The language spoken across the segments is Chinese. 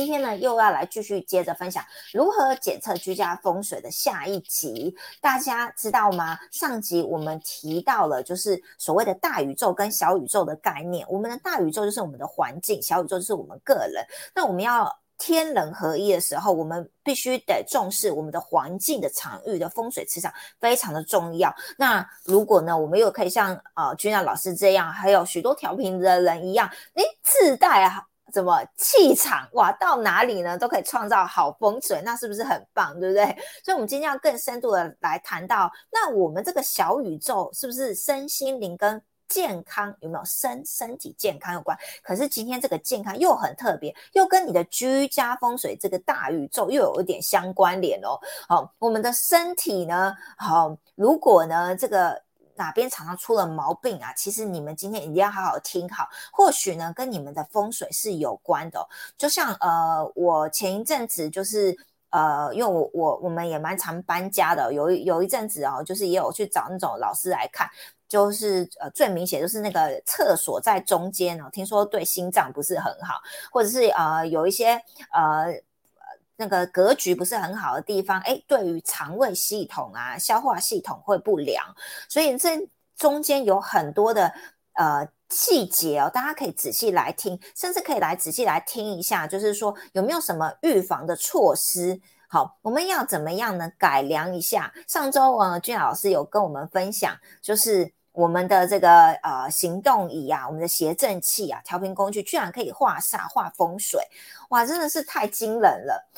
今天呢，又要来继续接着分享如何检测居家风水的下一集。大家知道吗？上集我们提到了，就是所谓的大宇宙跟小宇宙的概念。我们的大宇宙就是我们的环境，小宇宙就是我们个人。那我们要天人合一的时候，我们必须得重视我们的环境的场域的风水磁场，非常的重要。那如果呢，我们又可以像呃君娜老师这样，还有许多调频的人一样，诶，自带啊。怎么气场哇？到哪里呢都可以创造好风水，那是不是很棒？对不对？所以，我们今天要更深度的来谈到，那我们这个小宇宙是不是身心灵跟健康有没有身身体健康有关？可是今天这个健康又很特别，又跟你的居家风水这个大宇宙又有一点相关联哦。好，我们的身体呢？好，如果呢这个。哪边常常出了毛病啊？其实你们今天一定要好好听好，或许呢跟你们的风水是有关的。就像呃，我前一阵子就是呃，因为我我我们也蛮常搬家的，有有一阵子哦，就是也有去找那种老师来看，就是呃最明显就是那个厕所在中间哦，听说对心脏不是很好，或者是呃有一些呃。那个格局不是很好的地方，哎，对于肠胃系统啊、消化系统会不良，所以这中间有很多的呃细节哦，大家可以仔细来听，甚至可以来仔细来听一下，就是说有没有什么预防的措施？好，我们要怎么样呢？改良一下。上周呃，俊老师有跟我们分享，就是我们的这个呃行动仪啊，我们的谐振器啊，调频工具居然可以化煞、化风水，哇，真的是太惊人了。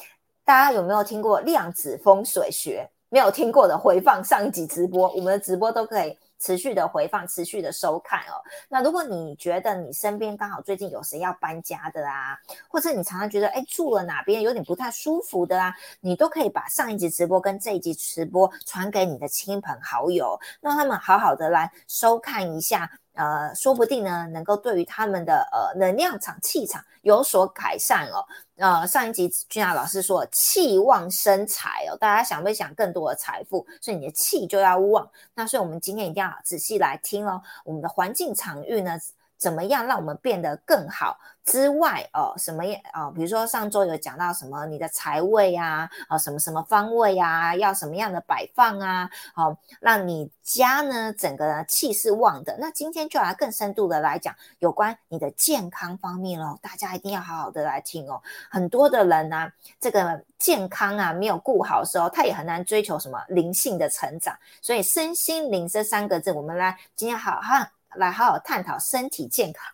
大家有没有听过量子风水学？没有听过的，回放上一集直播，我们的直播都可以持续的回放、持续的收看哦。那如果你觉得你身边刚好最近有谁要搬家的啊，或者你常常觉得哎住了哪边有点不太舒服的啊，你都可以把上一集直播跟这一集直播传给你的亲朋好友，让他们好好的来收看一下。呃，说不定呢，能够对于他们的呃能量场、气场有所改善哦。呃，上一集君雅老师说气旺生财哦，大家想不想更多的财富？所以你的气就要旺。那所以我们今天一定要仔细来听哦。我们的环境场域呢？怎么样让我们变得更好之外，哦，什么啊？比如说上周有讲到什么，你的财位啊，啊，什么什么方位啊，要什么样的摆放啊，好，让你家呢整个气势旺的。那今天就来更深度的来讲有关你的健康方面喽，大家一定要好好的来听哦。很多的人呢，这个健康啊没有顾好的时候，他也很难追求什么灵性的成长。所以身心灵这三个字，我们来今天好好。来好好探讨身体健康、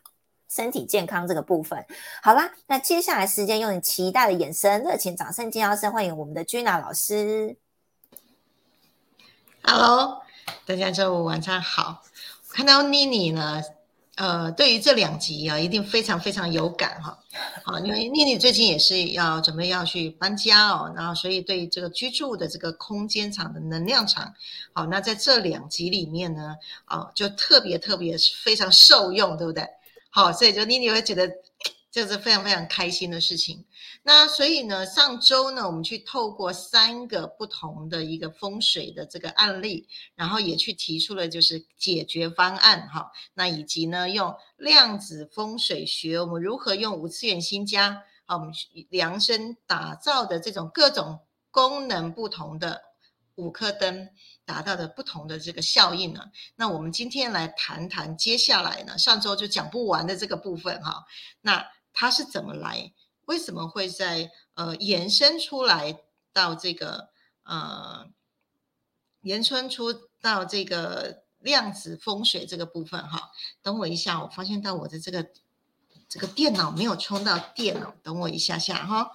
身体健康这个部分。好啦，那接下来时间用你期待的眼神、热情掌声、尖叫声，欢迎我们的 Gina 老师。Hello，大家周五晚上好。看到妮妮呢。呃，对于这两集啊，一定非常非常有感哈，啊，因为妮妮最近也是要准备要去搬家哦，然后所以对这个居住的这个空间场的能量场，好，那在这两集里面呢，啊，就特别特别非常受用，对不对？好，所以就妮妮会觉得。这是非常非常开心的事情。那所以呢，上周呢，我们去透过三个不同的一个风水的这个案例，然后也去提出了就是解决方案哈。那以及呢，用量子风水学，我们如何用五次元新家啊，我们量身打造的这种各种功能不同的五颗灯，达到的不同的这个效应呢？那我们今天来谈谈接下来呢，上周就讲不完的这个部分哈。那它是怎么来？为什么会在呃延伸出来到这个呃延伸出到这个量子风水这个部分？哈，等我一下，我发现到我的这个这个电脑没有充到电哦，等我一下下哈。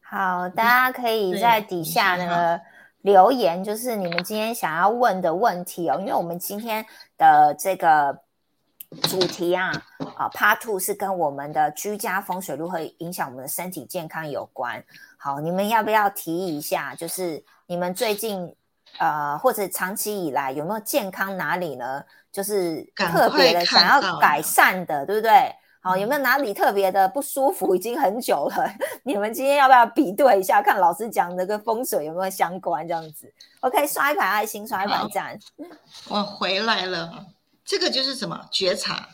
好，大家可以在底下那个留言，就是你们今天想要问的问题哦，因为我们今天的这个。主题啊，啊，Part Two 是跟我们的居家风水如何影响我们的身体健康有关。好，你们要不要提一下？就是你们最近呃，或者长期以来有没有健康哪里呢？就是特别的想要改善的，对不对？好，有没有哪里特别的不舒服？已经很久了。你们今天要不要比对一下，看老师讲的跟风水有没有相关？这样子，OK，刷一排爱心，刷一排赞。我回来了。这个就是什么觉察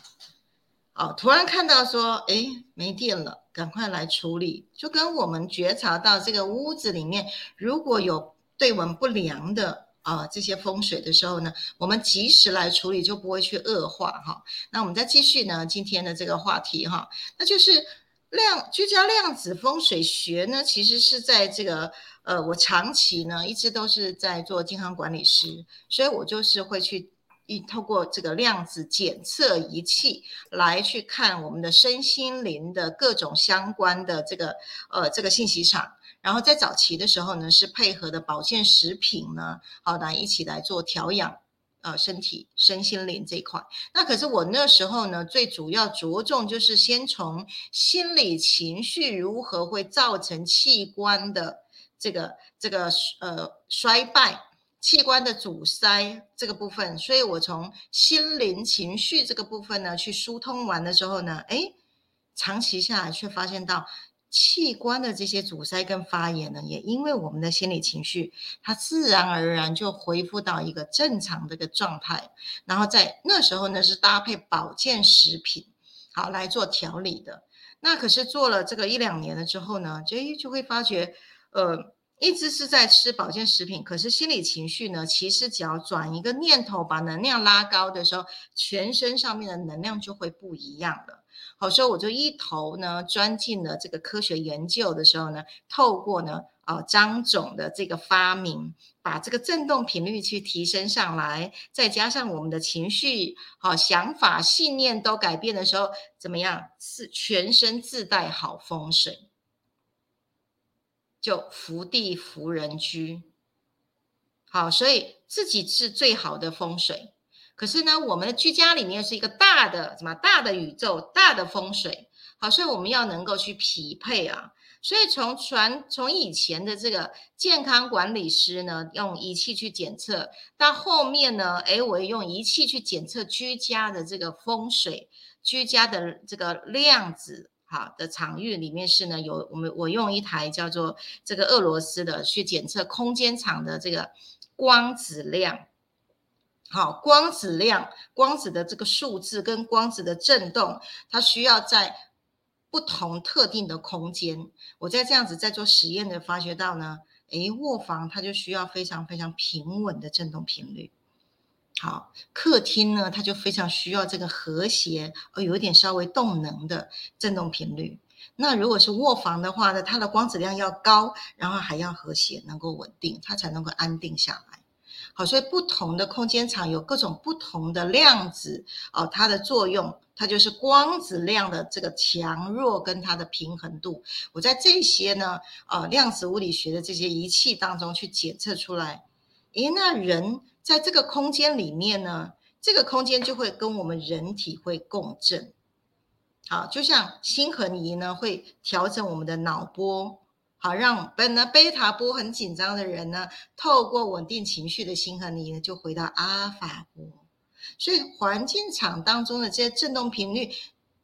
哦，突然看到说，哎，没电了，赶快来处理，就跟我们觉察到这个屋子里面如果有对我们不良的啊这些风水的时候呢，我们及时来处理，就不会去恶化哈。那我们再继续呢，今天的这个话题哈，那就是量居家量子风水学呢，其实是在这个呃，我长期呢一直都是在做健康管理师，所以我就是会去。一透过这个量子检测仪器来去看我们的身心灵的各种相关的这个呃这个信息场，然后在早期的时候呢，是配合的保健食品呢，好来一起来做调养呃身体身心灵这一块。那可是我那时候呢，最主要着重就是先从心理情绪如何会造成器官的这个这个呃衰败。器官的阻塞这个部分，所以我从心灵情绪这个部分呢去疏通完的时候呢，哎，长期下来却发现到器官的这些阻塞跟发炎呢，也因为我们的心理情绪，它自然而然就恢复到一个正常的一个状态。然后在那时候呢，是搭配保健食品好来做调理的。那可是做了这个一两年了之后呢，就就会发觉，呃。一直是在吃保健食品，可是心理情绪呢？其实只要转一个念头，把能量拉高的时候，全身上面的能量就会不一样了。好，所以我就一头呢钻进了这个科学研究的时候呢，透过呢啊张总的这个发明，把这个振动频率去提升上来，再加上我们的情绪、好想法、信念都改变的时候，怎么样？是全身自带好风水。就福地福人居，好，所以自己是最好的风水。可是呢，我们的居家里面是一个大的什么大的宇宙，大的风水。好，所以我们要能够去匹配啊。所以从传从以前的这个健康管理师呢，用仪器去检测，到后面呢，哎，我用仪器去检测居家的这个风水，居家的这个量子。好的场域里面是呢，有我们我用一台叫做这个俄罗斯的去检测空间场的这个光子量，好光子量光子的这个数字跟光子的振动，它需要在不同特定的空间。我在这样子在做实验的发觉到呢，诶，卧房它就需要非常非常平稳的振动频率。好，客厅呢，它就非常需要这个和谐，而，有一点稍微动能的振动频率。那如果是卧房的话呢，它的光子量要高，然后还要和谐，能够稳定，它才能够安定下来。好，所以不同的空间场有各种不同的量子哦，它的作用，它就是光子量的这个强弱跟它的平衡度。我在这些呢，呃，量子物理学的这些仪器当中去检测出来，诶，那人。在这个空间里面呢，这个空间就会跟我们人体会共振，好，就像心恒仪呢会调整我们的脑波，好，让本来贝塔波很紧张的人呢，透过稳定情绪的心恒仪呢，就回到阿尔法波。所以环境场当中的这些振动频率，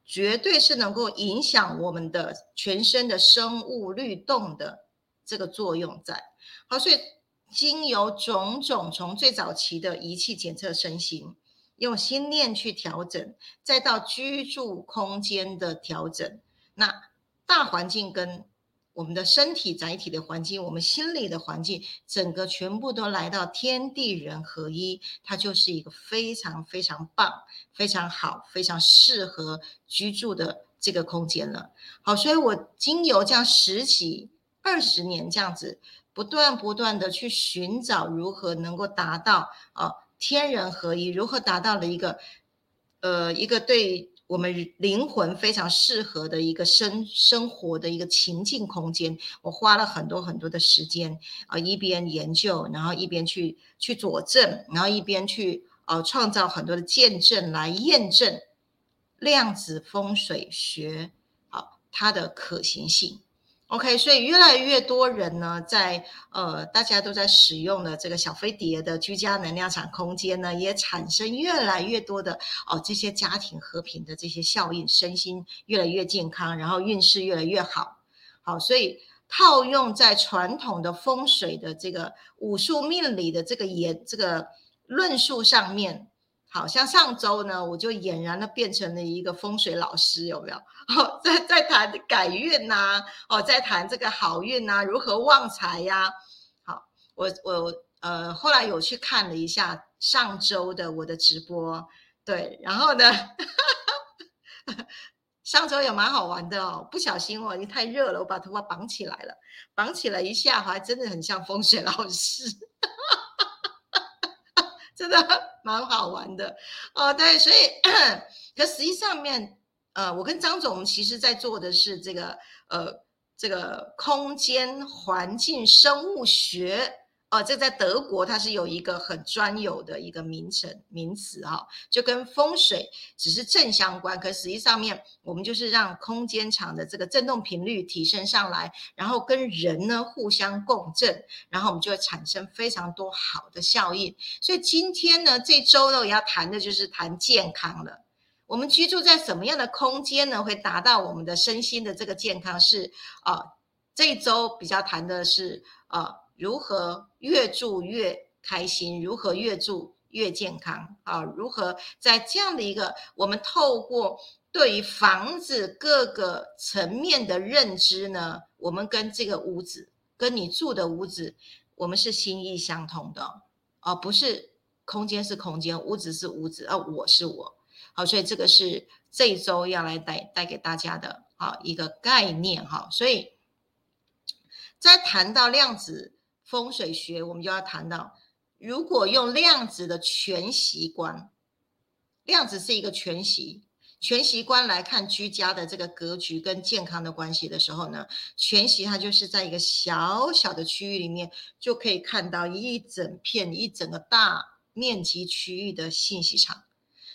绝对是能够影响我们的全身的生物律动的这个作用在。好，所以。经由种种从最早期的仪器检测身形，用心念去调整，再到居住空间的调整，那大环境跟我们的身体载体的环境，我们心理的环境，整个全部都来到天地人合一，它就是一个非常非常棒、非常好、非常适合居住的这个空间了。好，所以我经由这样十几、二十年这样子。不断不断的去寻找如何能够达到啊天人合一，如何达到了一个呃一个对我们灵魂非常适合的一个生生活的一个情境空间。我花了很多很多的时间啊，一边研究，然后一边去去佐证，然后一边去呃创造很多的见证来验证量子风水学啊它的可行性。OK，所以越来越多人呢，在呃，大家都在使用的这个小飞碟的居家能量场空间呢，也产生越来越多的哦，这些家庭和平的这些效应，身心越来越健康，然后运势越来越好。好，所以套用在传统的风水的这个武术命理的这个研这个论述上面，好像上周呢，我就俨然的变成了一个风水老师，有没有？哦，在在谈改运呐，哦，在谈这个好运呐，如何旺财呀？好，我我呃后来有去看了一下上周的我的直播，对，然后呢，上周也蛮好玩的哦，不小心哦，因为太热了，我把头发绑起来了，绑起来一下，还真的很像风水老师。真的 蛮好玩的哦，对，所以 可实际上面，呃，我跟张总其实在做的是这个，呃，这个空间环境生物学。哦，这在德国它是有一个很专有的一个名称名词哈，就跟风水只是正相关，可实际上面我们就是让空间场的这个振动频率提升上来，然后跟人呢互相共振，然后我们就会产生非常多好的效应。所以今天呢，这周呢我要谈的就是谈健康了。我们居住在什么样的空间呢，会达到我们的身心的这个健康？是啊，这周比较谈的是啊。如何越住越开心？如何越住越健康？啊，如何在这样的一个我们透过对于房子各个层面的认知呢？我们跟这个屋子，跟你住的屋子，我们是心意相通的，而不是空间是空间，屋子是屋子，啊，我是我。好，所以这个是这一周要来带带给大家的啊一个概念哈。所以在谈到量子。风水学，我们就要谈到，如果用量子的全息观，量子是一个全息，全息观来看居家的这个格局跟健康的关系的时候呢，全息它就是在一个小小的区域里面，就可以看到一整片、一整个大面积区域的信息场。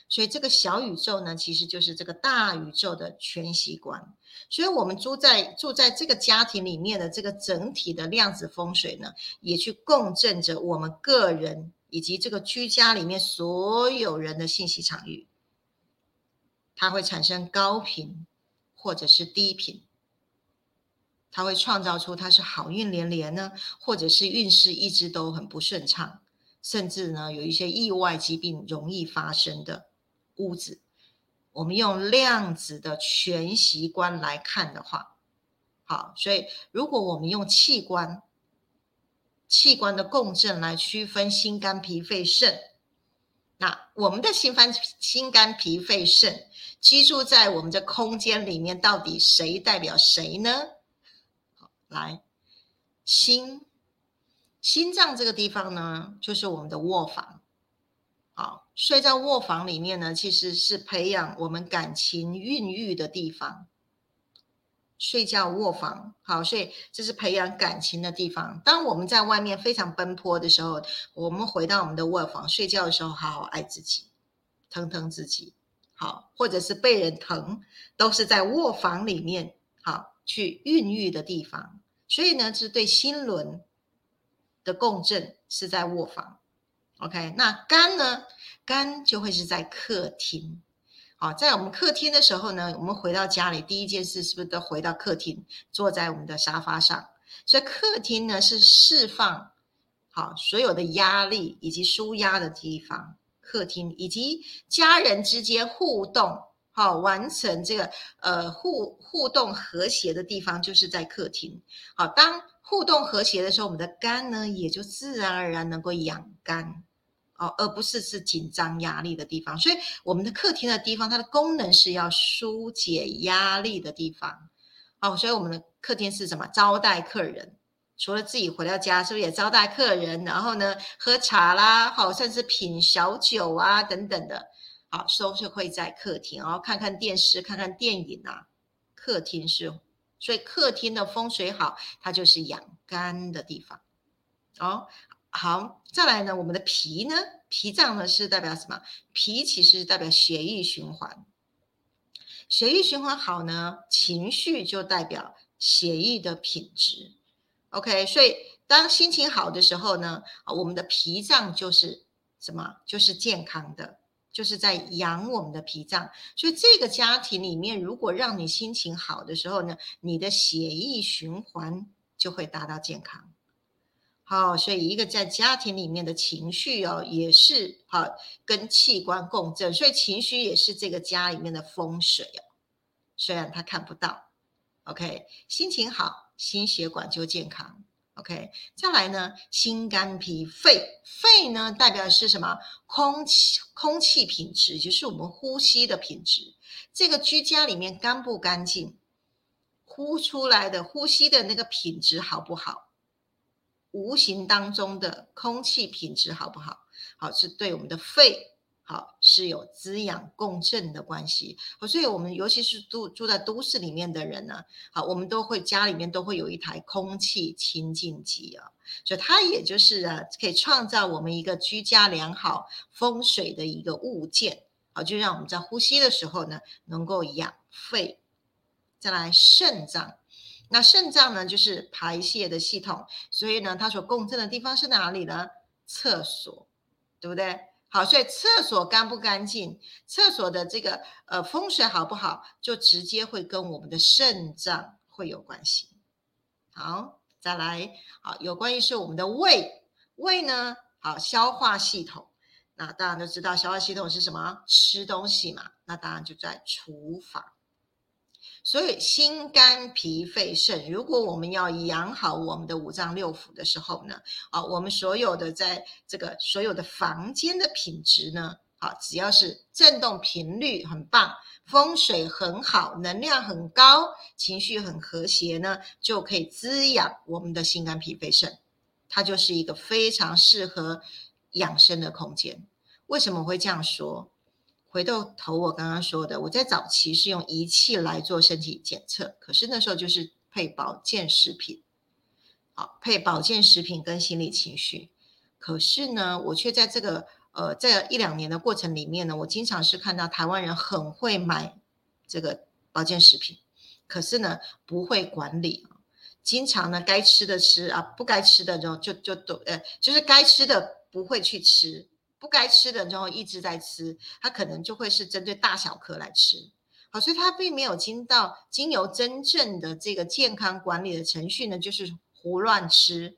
所以这个小宇宙呢，其实就是这个大宇宙的全息观。所以，我们住在住在这个家庭里面的这个整体的量子风水呢，也去共振着我们个人以及这个居家里面所有人的信息场域。它会产生高频或者是低频，它会创造出它是好运连连呢，或者是运势一直都很不顺畅，甚至呢有一些意外疾病容易发生的。屋子，我们用量子的全息观来看的话，好，所以如果我们用器官、器官的共振来区分心、肝、脾、肺、肾，那我们的心、肝、心、肝、脾、肺、肾居住在我们的空间里面，到底谁代表谁呢？好，来，心，心脏这个地方呢，就是我们的卧房。睡在卧房里面呢，其实是培养我们感情孕育的地方。睡觉卧房，好，所以这是培养感情的地方。当我们在外面非常奔波的时候，我们回到我们的卧房睡觉的时候，好好爱自己，疼疼自己，好，或者是被人疼，都是在卧房里面，好去孕育的地方。所以呢，是对心轮的共振是在卧房。OK，那肝呢？肝就会是在客厅。好，在我们客厅的时候呢，我们回到家里第一件事是不是都回到客厅，坐在我们的沙发上？所以客厅呢是释放好所有的压力以及舒压的地方。客厅以及家人之间互动，好完成这个呃互互动和谐的地方，就是在客厅。好，当互动和谐的时候，我们的肝呢也就自然而然能够养肝。哦，而不是是紧张压力的地方，所以我们的客厅的地方，它的功能是要疏解压力的地方。哦，所以我们的客厅是什么？招待客人，除了自己回到家，是不是也招待客人？然后呢，喝茶啦，好，甚至品小酒啊等等的，好，都是会在客厅，然后看看电视、看看电影啊。客厅是，所以客厅的风水好，它就是养肝的地方。哦。好，再来呢，我们的脾呢，脾脏呢是代表什么？脾其实代表血液循环，血液循环好呢，情绪就代表血液的品质。OK，所以当心情好的时候呢，我们的脾脏就是什么？就是健康的，就是在养我们的脾脏。所以这个家庭里面，如果让你心情好的时候呢，你的血液循环就会达到健康。好，所以一个在家庭里面的情绪哦，也是好跟器官共振，所以情绪也是这个家里面的风水哦。虽然他看不到，OK，心情好，心血管就健康，OK。再来呢，心肝脾肺，肺呢代表的是什么？空气空气品质，就是我们呼吸的品质。这个居家里面干不干净，呼出来的呼吸的那个品质好不好？无形当中的空气品质好不好？好，是对我们的肺好是有滋养共振的关系。好，所以我们尤其是住住在都市里面的人呢，好，我们都会家里面都会有一台空气清净机啊，所以它也就是啊，可以创造我们一个居家良好风水的一个物件。好，就让我们在呼吸的时候呢，能够养肺。再来肾脏。那肾脏呢，就是排泄的系统，所以呢，它所共振的地方是哪里呢？厕所，对不对？好，所以厕所干不干净，厕所的这个呃风水好不好，就直接会跟我们的肾脏会有关系。好，再来，好，有关于是我们的胃，胃呢，好，消化系统，那大家都知道消化系统是什么？吃东西嘛，那当然就在厨房。所以心肝脾肺肾，如果我们要养好我们的五脏六腑的时候呢，啊，我们所有的在这个所有的房间的品质呢，啊，只要是振动频率很棒，风水很好，能量很高，情绪很和谐呢，就可以滋养我们的心肝脾肺肾，它就是一个非常适合养生的空间。为什么会这样说？回到头，我刚刚说的，我在早期是用仪器来做身体检测，可是那时候就是配保健食品，好配保健食品跟心理情绪。可是呢，我却在这个呃这一两年的过程里面呢，我经常是看到台湾人很会买这个保健食品，可是呢不会管理经常呢该吃的吃啊，不该吃的就就就都呃就是该吃的不会去吃。不该吃的，然后一直在吃，它可能就会是针对大小颗来吃，好，所以它并没有经到经由真正的这个健康管理的程序呢，就是胡乱吃，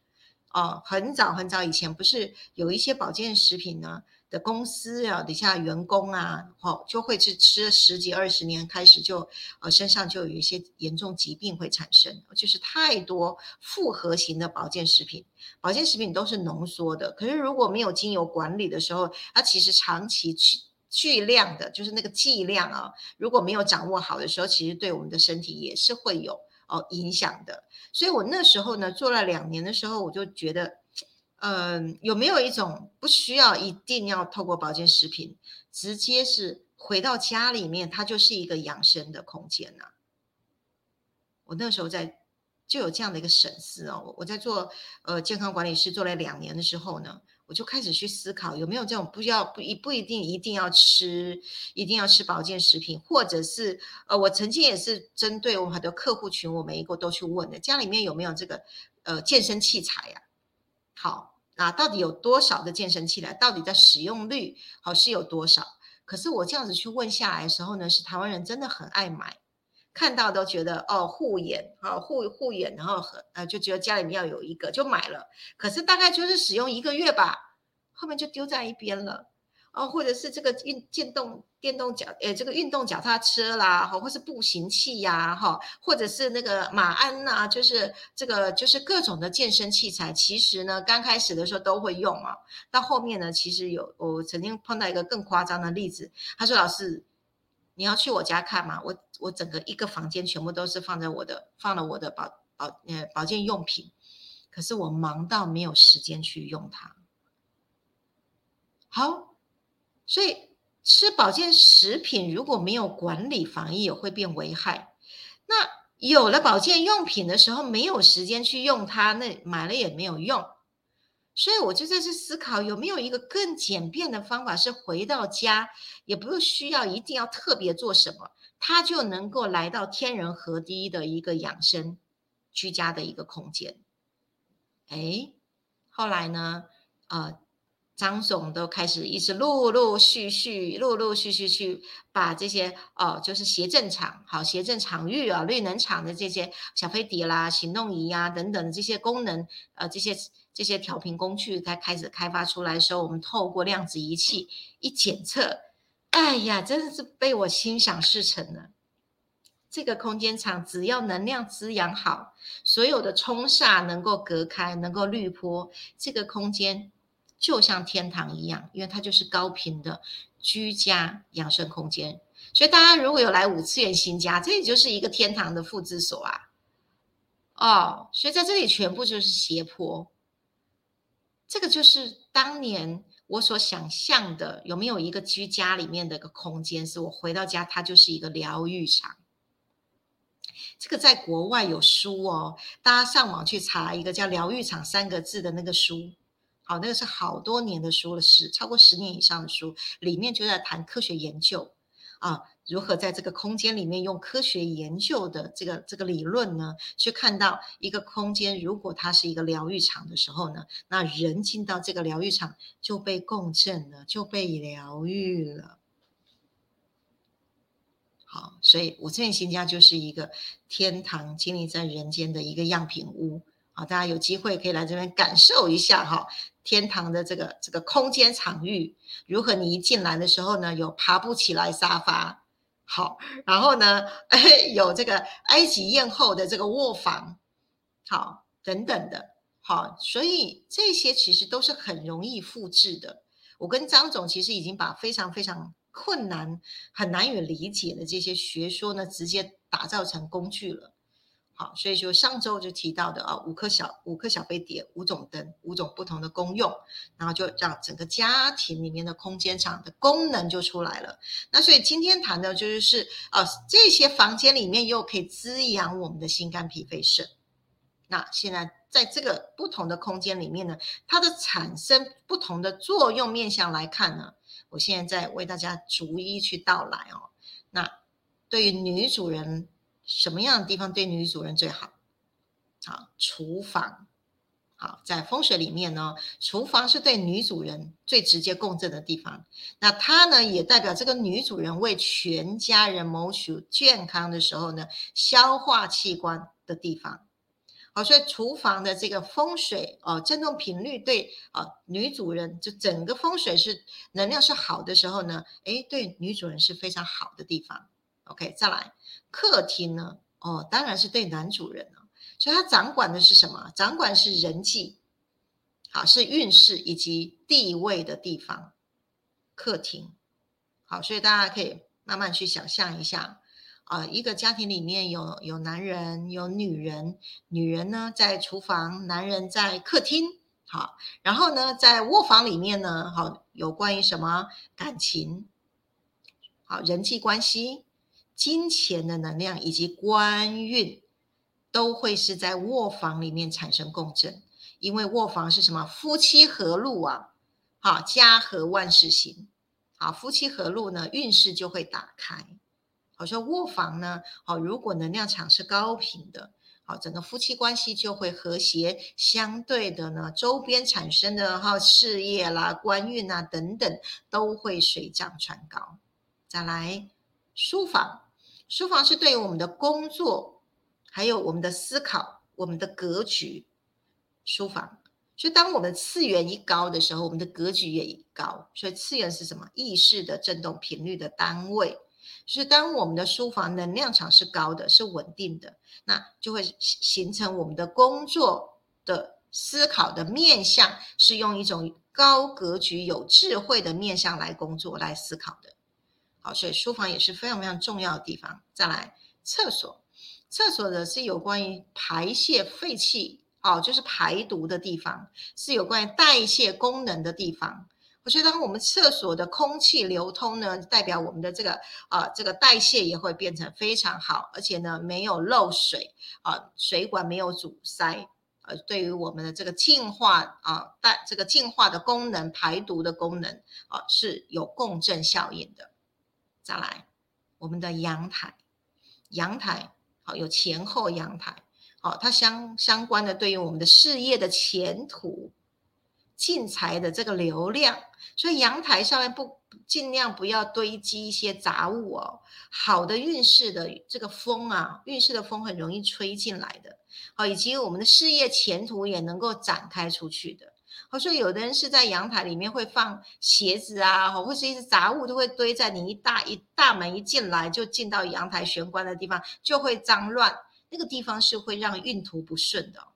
哦，很早很早以前不是有一些保健食品呢？的公司啊，底下员工啊，好就会是吃十几二十年，开始就呃身上就有一些严重疾病会产生，就是太多复合型的保健食品，保健食品都是浓缩的，可是如果没有精油管理的时候，它其实长期去巨量的，就是那个剂量啊，如果没有掌握好的时候，其实对我们的身体也是会有哦影响的。所以我那时候呢做了两年的时候，我就觉得。嗯，有没有一种不需要一定要透过保健食品，直接是回到家里面，它就是一个养生的空间呢？我那时候在就有这样的一个审思哦，我在做呃健康管理师做了两年的时候呢，我就开始去思考有没有这种不要不一不一定一定要吃一定要吃保健食品，或者是呃我曾经也是针对我很多客户群，我每一个都去问的，家里面有没有这个呃健身器材呀？好，那到底有多少的健身器材？到底在使用率好是有多少？可是我这样子去问下来的时候呢，是台湾人真的很爱买，看到都觉得哦护眼啊护护眼，然后很呃就觉得家里面要有一个就买了，可是大概就是使用一个月吧，后面就丢在一边了。哦，或者是这个运电动电动脚，诶，这个运动脚踏车啦，哈，或是步行器呀，哈，或者是那个马鞍呐，就是这个就是各种的健身器材。其实呢，刚开始的时候都会用啊，到后面呢，其实有我曾经碰到一个更夸张的例子，他说：“老师，你要去我家看吗？我我整个一个房间全部都是放在我的放了我的保保呃保健用品，可是我忙到没有时间去用它。”好。所以吃保健食品如果没有管理防疫，也会变危害。那有了保健用品的时候，没有时间去用它，那买了也没有用。所以我就在这思考，有没有一个更简便的方法，是回到家也不需要一定要特别做什么，它就能够来到天人合一的一个养生居家的一个空间。哎，后来呢？呃。张总都开始一直陆陆续续、陆陆续续去把这些哦，就是协正场、好协正场域啊、绿能场的这些小飞碟啦、行动仪啊等等这些功能，呃，这些这些调频工具才开始开发出来的时候，我们透过量子仪器一检测，哎呀，真的是被我心想事成了。这个空间场只要能量滋养好，所有的冲煞能够隔开，能够滤波，这个空间就像天堂一样，因为它就是高频的居家养生空间。所以大家如果有来五次元新家，这里就是一个天堂的复制所啊。哦，所以在这里全部就是斜坡。这个就是当年我所想象的，有没有一个居家里面的一个空间，是我回到家，它就是一个疗愈场。这个在国外有书哦，大家上网去查一个叫“疗愈场”三个字的那个书，好，那个是好多年的书了，十超过十年以上的书，里面就在谈科学研究啊，如何在这个空间里面用科学研究的这个这个理论呢，去看到一个空间，如果它是一个疗愈场的时候呢，那人进到这个疗愈场就被共振了，就被疗愈了。好，所以我这边新家就是一个天堂经历在人间的一个样品屋。好，大家有机会可以来这边感受一下哈，天堂的这个这个空间场域如何？你一进来的时候呢，有爬不起来沙发，好，然后呢，哎，有这个埃及艳后的这个卧房，好，等等的，好，所以这些其实都是很容易复制的。我跟张总其实已经把非常非常。困难很难以理解的这些学说呢，直接打造成工具了。好，所以就上周就提到的啊，五颗小五颗小飞碟，五种灯，五种不同的功用，然后就让整个家庭里面的空间场的功能就出来了。那所以今天谈的就是是呃，这些房间里面又可以滋养我们的心肝脾肺肾。那现在在这个不同的空间里面呢，它的产生不同的作用面向来看呢。我现在在为大家逐一去道来哦。那对于女主人，什么样的地方对女主人最好？好，厨房。好，在风水里面呢，厨房是对女主人最直接共振的地方。那它呢，也代表这个女主人为全家人谋取健康的时候呢，消化器官的地方。好，所以厨房的这个风水哦，振动频率对啊女主人就整个风水是能量是好的时候呢，诶，对女主人是非常好的地方。OK，再来客厅呢，哦，当然是对男主人了。所以他掌管的是什么？掌管是人际，好，是运势以及地位的地方。客厅，好，所以大家可以慢慢去想象一下。啊，一个家庭里面有有男人有女人，女人呢在厨房，男人在客厅，好，然后呢在卧房里面呢，好，有关于什么感情，好，人际关系、金钱的能量以及官运，都会是在卧房里面产生共振，因为卧房是什么？夫妻和禄啊，好，家和万事兴，好，夫妻和禄呢，运势就会打开。好说卧房呢，好，如果能量场是高频的，好，整个夫妻关系就会和谐。相对的呢，周边产生的哈事业啦、官运啊等等，都会水涨船高。再来书房，书房是对于我们的工作，还有我们的思考、我们的格局。书房，所以当我们次元一高的时候，我们的格局也高。所以次元是什么？意识的振动频率的单位。是当我们的书房能量场是高的，是稳定的，那就会形成我们的工作的思考的面向是用一种高格局、有智慧的面向来工作、来思考的。好，所以书房也是非常非常重要的地方。再来，厕所，厕所的是有关于排泄废气，哦，就是排毒的地方，是有关于代谢功能的地方。所以，当我们厕所的空气流通呢，代表我们的这个啊，这个代谢也会变成非常好，而且呢，没有漏水啊，水管没有阻塞，呃，对于我们的这个净化啊，带这个净化的功能、排毒的功能啊，是有共振效应的。再来，我们的阳台，阳台好，有前后阳台，好，它相相关的对于我们的事业的前途。进财的这个流量，所以阳台上面不尽量不要堆积一些杂物哦。好的运势的这个风啊，运势的风很容易吹进来的，好，以及我们的事业前途也能够展开出去的。好，所以有的人是在阳台里面会放鞋子啊，或是一些杂物都会堆在你一大一大门一进来就进到阳台玄关的地方，就会脏乱，那个地方是会让运途不顺的。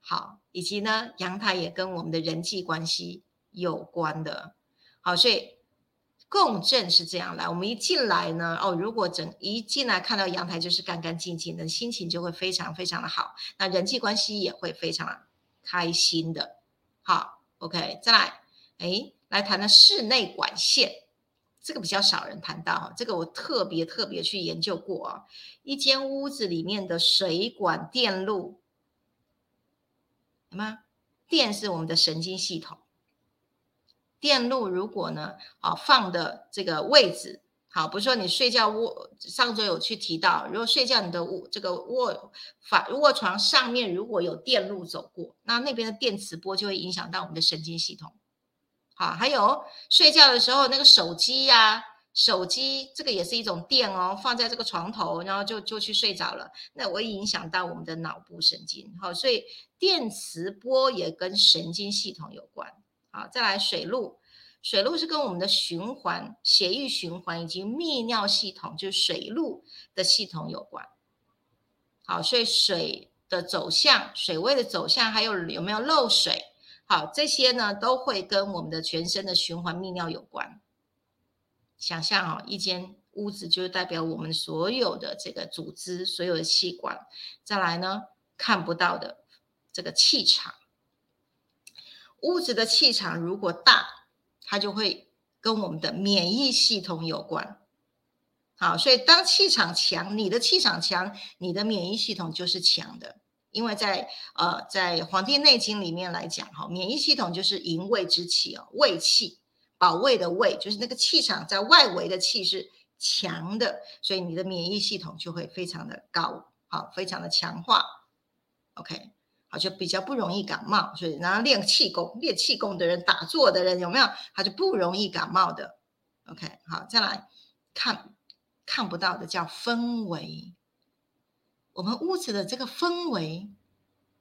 好，以及呢，阳台也跟我们的人际关系有关的。好，所以共振是这样来。我们一进来呢，哦，如果整一进来看到阳台就是干干净净的，心情就会非常非常的好，那人际关系也会非常开心的。好，OK，再来，哎，来谈谈室内管线，这个比较少人谈到，这个我特别特别去研究过啊。一间屋子里面的水管电路。什么？电是我们的神经系统。电路如果呢，啊放的这个位置好，比如说你睡觉卧，上周有去提到，如果睡觉你的卧这个卧反卧床上面如果有电路走过，那那边的电磁波就会影响到我们的神经系统。好，还有睡觉的时候那个手机呀。手机这个也是一种电哦，放在这个床头，然后就就去睡着了，那会影响到我们的脑部神经。好，所以电磁波也跟神经系统有关。好，再来水路，水路是跟我们的循环、血液循环以及泌尿系统，就是水路的系统有关。好，所以水的走向、水位的走向，还有有没有漏水，好，这些呢都会跟我们的全身的循环、泌尿有关。想象哦，一间屋子就是代表我们所有的这个组织、所有的器官。再来呢，看不到的这个气场，屋子的气场如果大，它就会跟我们的免疫系统有关。好，所以当气场强，你的气场强，你的免疫系统就是强的。因为在呃，在《黄帝内经》里面来讲，哈，免疫系统就是营卫之气哦，卫气。保卫的卫就是那个气场在外围的气是强的，所以你的免疫系统就会非常的高，好，非常的强化。OK，好，就比较不容易感冒。所以，然后练气功、练气功的人、打坐的人有没有？他就不容易感冒的。OK，好，再来看看不到的叫氛围。我们屋子的这个氛围，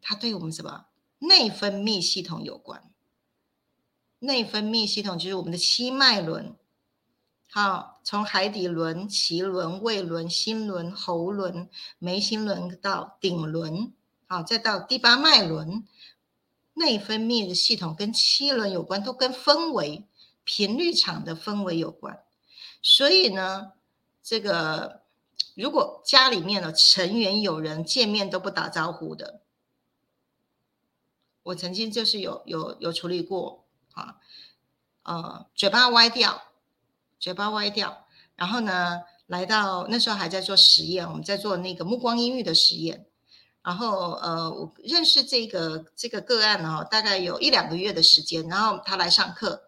它对我们什么内分泌系统有关。内分泌系统就是我们的七脉轮，好，从海底轮、脐轮、胃轮、心轮、喉轮、眉心轮到顶轮，好，再到第八脉轮，内分泌的系统跟七轮有关，都跟氛围、频率场的氛围有关。所以呢，这个如果家里面的成员有人见面都不打招呼的，我曾经就是有有有处理过。啊，呃，嘴巴歪掉，嘴巴歪掉，然后呢，来到那时候还在做实验，我们在做那个目光阴郁的实验，然后呃，我认识这个这个个案呢，大概有一两个月的时间，然后他来上课，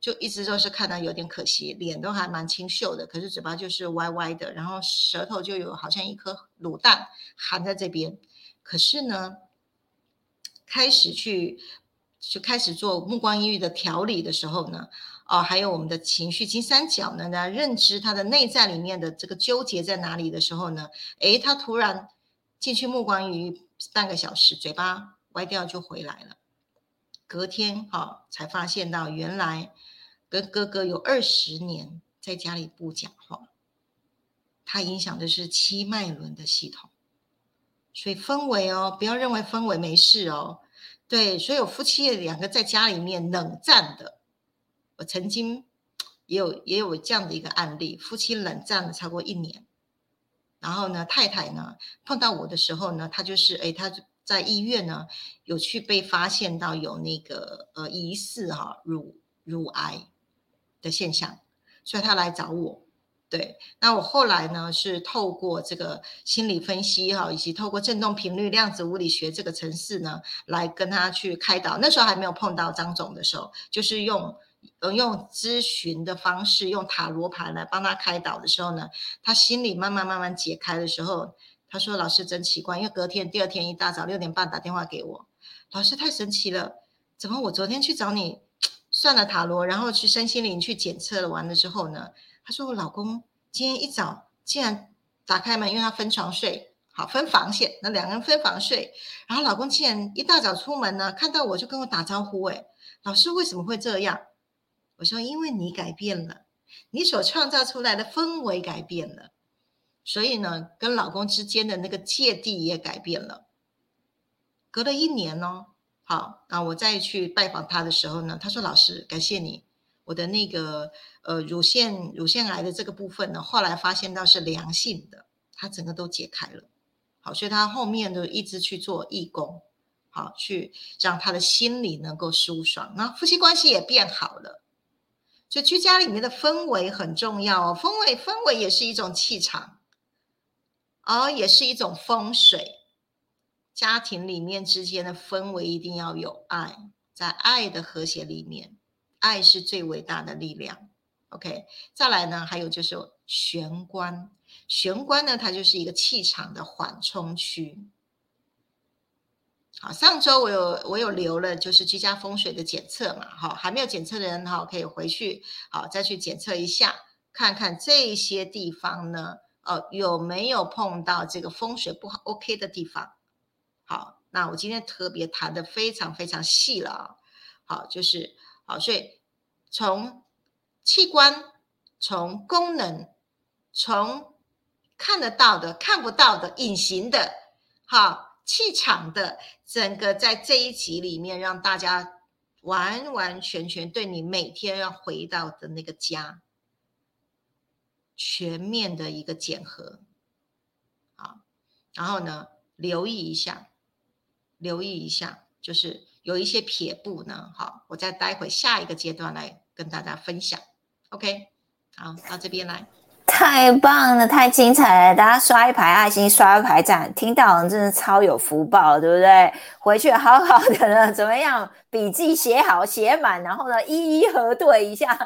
就一直都是看到有点可惜，脸都还蛮清秀的，可是嘴巴就是歪歪的，然后舌头就有好像一颗卤蛋含在这边，可是呢，开始去。就开始做目光抑郁的调理的时候呢，哦，还有我们的情绪金三角呢，来认知他的内在里面的这个纠结在哪里的时候呢，诶，他突然进去目光鱼半个小时，嘴巴歪掉就回来了。隔天哈，才发现到原来跟哥哥有二十年在家里不讲话，他影响的是七脉轮的系统，所以氛围哦，不要认为氛围没事哦。对，所以有夫妻两个在家里面冷战的，我曾经也有也有这样的一个案例，夫妻冷战了超过一年，然后呢，太太呢碰到我的时候呢，她就是哎，她在医院呢有去被发现到有那个呃疑似哈乳乳癌的现象，所以她来找我。对，那我后来呢是透过这个心理分析哈，以及透过振动频率量子物理学这个程式呢，来跟她去开导。那时候还没有碰到张总的时候，就是用呃用咨询的方式，用塔罗牌来帮他开导的时候呢，他心里慢慢慢慢解开的时候，他说：“老师真奇怪，因为隔天第二天一大早六点半打电话给我，老师太神奇了。”怎么我昨天去找你算了塔罗，然后去身心灵去检测了完了之后呢？他说我老公今天一早竟然打开门，因为他分床睡，好分房睡，那两个人分房睡，然后老公竟然一大早出门呢，看到我就跟我打招呼，哎，老师为什么会这样？我说因为你改变了，你所创造出来的氛围改变了，所以呢，跟老公之间的那个芥蒂也改变了。隔了一年哦。好，那我再去拜访他的时候呢，他说：“老师，感谢你，我的那个呃乳腺乳腺癌的这个部分呢，后来发现到是良性的，他整个都解开了。好，所以他后面都一直去做义工，好，去让他的心理能够舒爽，那夫妻关系也变好了。所以居家里面的氛围很重要哦，氛围氛围也是一种气场，哦，也是一种风水。”家庭里面之间的氛围一定要有爱，在爱的和谐里面，爱是最伟大的力量。OK，再来呢，还有就是玄关，玄关呢，它就是一个气场的缓冲区。好，上周我有我有留了，就是居家风水的检测嘛，好，还没有检测的人哈，可以回去好再去检测一下，看看这些地方呢，呃，有没有碰到这个风水不好 OK 的地方。好，那我今天特别谈的非常非常细了啊。好，就是好，所以从器官、从功能、从看得到的、看不到的、隐形的，好气场的，整个在这一集里面，让大家完完全全对你每天要回到的那个家，全面的一个检核。好，然后呢，留意一下。留意一下，就是有一些撇步呢。好，我再待会下一个阶段来跟大家分享。OK，好，到这边来，太棒了，太精彩了！大家刷一排爱心，刷一排赞，听到人真的超有福报，对不对？回去好好的呢，怎么样？笔记写好写满，然后呢，一一核对一下，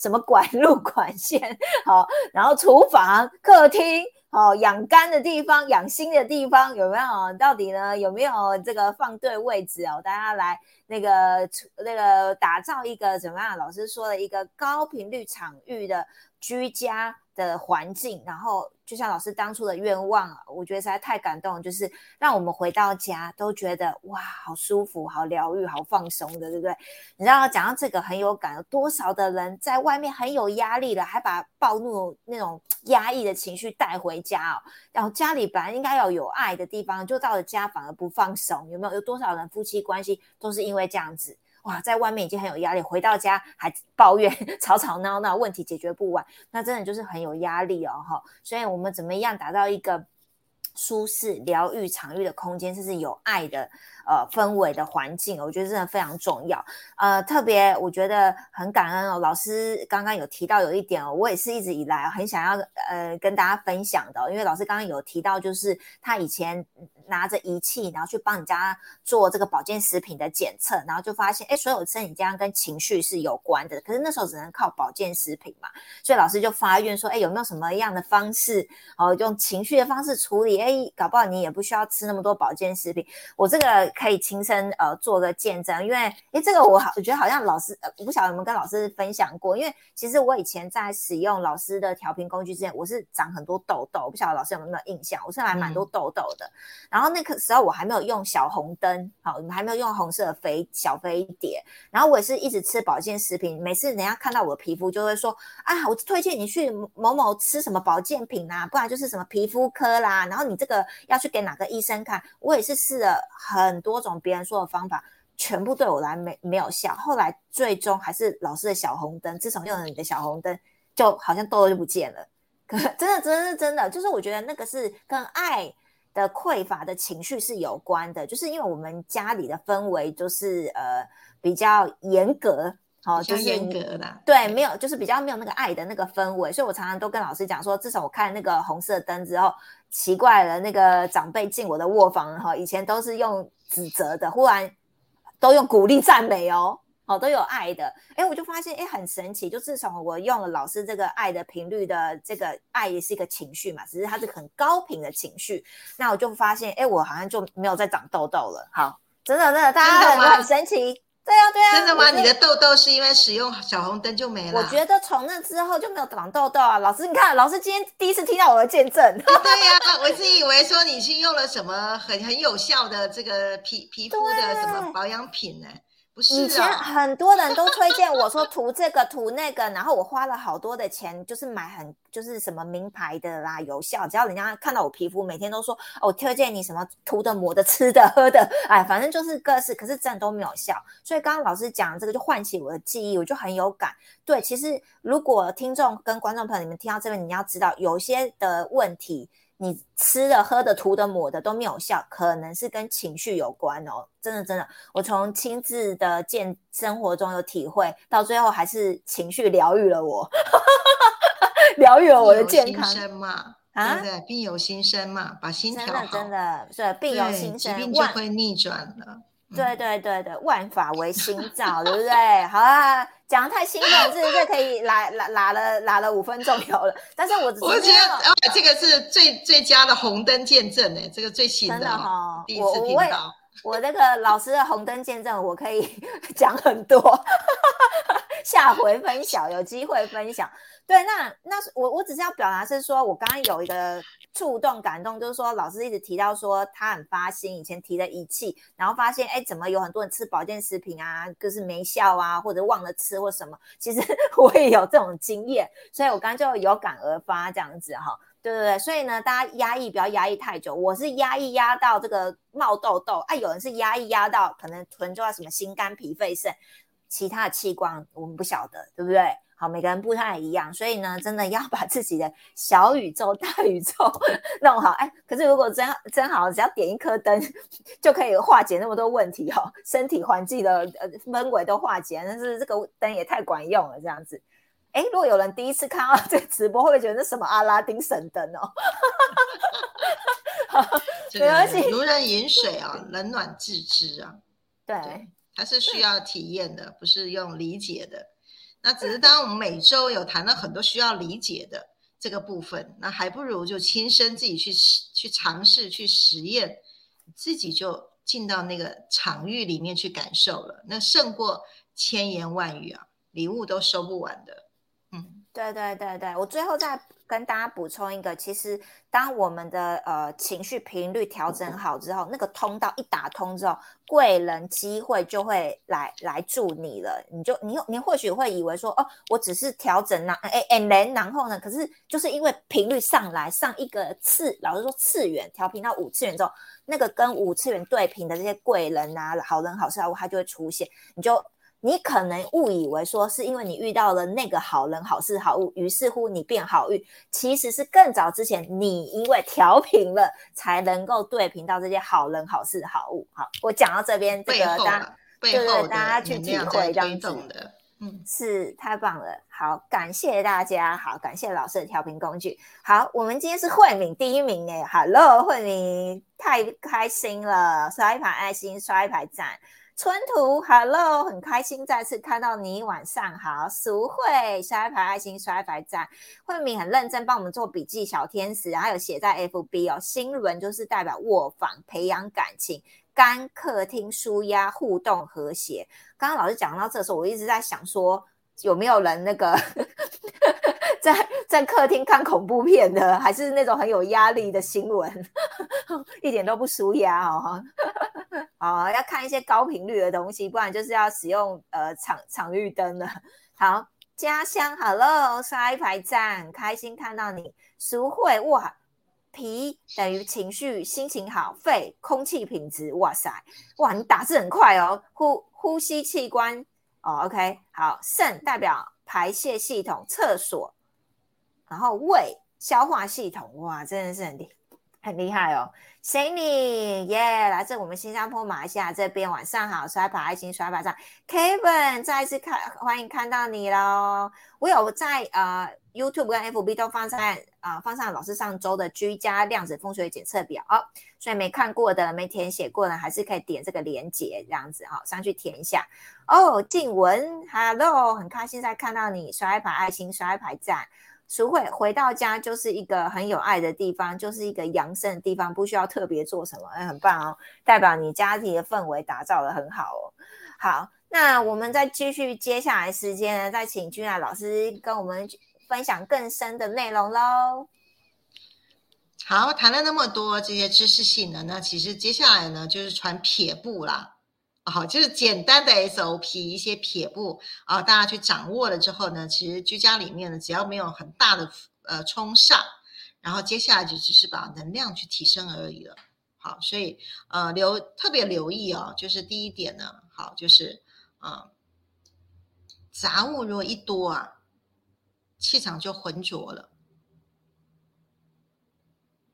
什么管路管线，好，然后厨房、客厅。哦，养肝的地方，养心的地方有没有？到底呢有没有这个放对位置哦？大家来那个那个打造一个怎么样？老师说的一个高频率场域的居家。的环境，然后就像老师当初的愿望啊，我觉得实在太感动，就是让我们回到家都觉得哇，好舒服、好疗愈、好放松的，对不对？你知道讲到这个很有感，有多少的人在外面很有压力了，还把暴怒那种压抑的情绪带回家哦。然后家里本来应该要有爱的地方，就到了家反而不放松，有没有？有多少人夫妻关系都是因为这样子？哇，在外面已经很有压力，回到家还抱怨、吵吵闹闹，问题解决不完，那真的就是很有压力哦，哈。所以，我们怎么样达到一个舒适、疗愈场域的空间，甚至有爱的。呃，氛围的环境，我觉得真的非常重要。呃，特别我觉得很感恩哦。老师刚刚有提到有一点哦，我也是一直以来很想要呃跟大家分享的，因为老师刚刚有提到，就是他以前拿着仪器，然后去帮人家做这个保健食品的检测，然后就发现，哎，所有身体健康跟情绪是有关的。可是那时候只能靠保健食品嘛，所以老师就发愿说，哎，有没有什么样的方式哦，用情绪的方式处理？哎，搞不好你也不需要吃那么多保健食品。我这个。可以亲身呃做个见证，因为哎这个我好，我觉得好像老师呃，我不晓得有没有跟老师分享过，因为其实我以前在使用老师的调频工具之前，我是长很多痘痘，不晓得老师有没有印象？我是还蛮多痘痘的。然后那个时候我还没有用小红灯，好，我们还没有用红色的飞小飞碟。然后我也是一直吃保健食品，每次人家看到我的皮肤就会说啊，我推荐你去某某吃什么保健品啊，不然就是什么皮肤科啦。然后你这个要去给哪个医生看？我也是试了很。多种别人说的方法，全部对我来没没有效。后来最终还是老师的小红灯。自从用了你的小红灯，就好像痘痘就不见了。可真的，真的是，真的，就是我觉得那个是跟爱的匮乏的情绪是有关的。就是因为我们家里的氛围就是呃比较严格，好，就是严格的。对，没有，就是比较没有那个爱的那个氛围。所以我常常都跟老师讲说，自从我看那个红色灯之后。奇怪了，那个长辈进我的卧房哈，以前都是用指责的，忽然都用鼓励赞美哦，哦都有爱的，哎，我就发现哎很神奇，就自从我用了老师这个爱的频率的这个爱也是一个情绪嘛，只是它是很高频的情绪，那我就发现哎我好像就没有再长痘痘了，好，真的真的，大家很神奇。对啊，对啊。真的吗？你的痘痘是因为使用小红灯就没了？我觉得从那之后就没有长痘痘啊。老师，你看，老师今天第一次听到我的见证。对呀、我是以为说你是用了什么很很有效的这个皮皮肤的什么保养品呢？不是以前啊，很多人都推荐我说涂这个涂那个，然后我花了好多的钱，就是买很就是什么名牌的啦，有效。只要人家看到我皮肤，每天都说哦，我推荐你什么涂的、抹的、吃的、喝的，哎，反正就是各式，可是真的都没有效。所以刚刚老师讲的这个就唤起我的记忆，我就很有感。对，其实如果听众跟观众朋友你们听到这边，你要知道有些的问题。你吃的、喝的、涂的、抹的都没有效，可能是跟情绪有关哦。真的，真的，我从亲自的见生活中有体会，到最后还是情绪疗愈了我，疗愈了我的健康病由心生嘛，啊对不对？病由心生嘛，把心调好，真的，真的，对，病由心生，疾病就万会逆转了。对对对对，万法唯心造，对不对？好啊，讲的太兴奋，这这可以拉拉拉了拉了五分钟有了。但是我只我是觉得啊，这个是最最佳的红灯见证哎，这个最新真的哦哈，第一次听到。我那个老师的红灯见证，我可以 讲很多，下回分享，有机会分享。对，那那我我只是要表达是说，我刚刚有一个触动感动，就是说老师一直提到说他很发心，以前提的仪器，然后发现哎，怎么有很多人吃保健食品啊，就是没效啊，或者忘了吃或什么。其实 我也有这种经验，所以我刚刚就有感而发这样子哈。对对对，所以呢，大家压抑不要压抑太久。我是压抑压到这个冒痘痘，啊，有人是压抑压到可能囤到什么心肝脾肺肾，其他的器官我们不晓得，对不对？好，每个人不太一样，所以呢，真的要把自己的小宇宙、大宇宙 弄好。哎，可是如果真真好，只要点一颗灯就可以化解那么多问题哦，身体环境的呃氛围都化解，但是这个灯也太管用了，这样子。哎，如果有人第一次看到这个直播，会不会觉得那什么阿拉丁神灯哦？这没关系如人饮水啊，冷暖自知啊。对对，它是需要体验的，不是用理解的。那只是当我们每周有谈到很多需要理解的这个部分，那还不如就亲身自己去试去尝试去实验，自己就进到那个场域里面去感受了，那胜过千言万语啊，礼物都收不完的。对对对对，我最后再跟大家补充一个，其实当我们的呃情绪频率调整好之后，那个通道一打通之后，贵人机会就会来来助你了。你就你你或许会以为说，哦，我只是调整那哎哎然然后呢，可是就是因为频率上来上一个次，老实说次元调频到五次元之后，那个跟五次元对频的这些贵人啊、好人好事啊，他，就会出现，你就。你可能误以为说是因为你遇到了那个好人好事好物，于是乎你变好运，其实是更早之前你因为调频了，才能够对频到这些好人好事好物。好，我讲到这边，这背个大家对对大家去体会这样子的。嗯，是太棒了，好，感谢大家，好，感谢老师的调频工具。好，我们今天是慧敏第一名哎，Hello，慧敏太开心了，刷一排爱心，刷一排赞。春图，Hello，很开心再次看到你，晚上好。淑慧，刷一排爱心，刷一排赞。慧敏很认真帮我们做笔记，小天使，还有写在 FB 哦。新轮就是代表卧房，培养感情。干客厅舒压互动和谐。刚刚老师讲到这时候，我一直在想说，有没有人那个在在客厅看恐怖片的，还是那种很有压力的新闻，一点都不舒压哦。哦，要看一些高频率的东西，不然就是要使用呃场场域灯了。好，家乡，Hello，刷一排赞，开心看到你。淑慧，哇，脾等于情绪，心情好，肺空气品质，哇塞，哇，你打字很快哦，呼呼吸器官哦，OK，好，肾代表排泄系统、厕所，然后胃消化系统，哇，真的是很厉很厉害哦。谁你耶来自我们新加坡、马来西亚这边，晚上好，刷牌爱心，刷牌上，Kevin 再一次看欢迎看到你喽。我有在呃 YouTube 跟 FB 都放在啊、放上老师上周的居家量子风水检测表哦，所以没看过的、没填写过的，还是可以点这个连接这样子哈、哦，上去填一下哦。静文，Hello，很开心再看到你，刷一排爱心，刷一排赞。淑慧回到家就是一个很有爱的地方，就是一个养生的地方，不需要特别做什么，哎，很棒哦，代表你家庭的氛围打造的很好哦。好，那我们再继续接下来时间呢，再请君雅老师跟我们分享更深的内容喽。好，谈了那么多这些知识性的，那其实接下来呢，就是传撇步啦。好，就是简单的 SOP 一些撇步啊，大家去掌握了之后呢，其实居家里面呢，只要没有很大的呃冲煞，然后接下来就只是把能量去提升而已了。好，所以呃留特别留意哦，就是第一点呢，好，就是啊杂物如果一多啊，气场就浑浊了。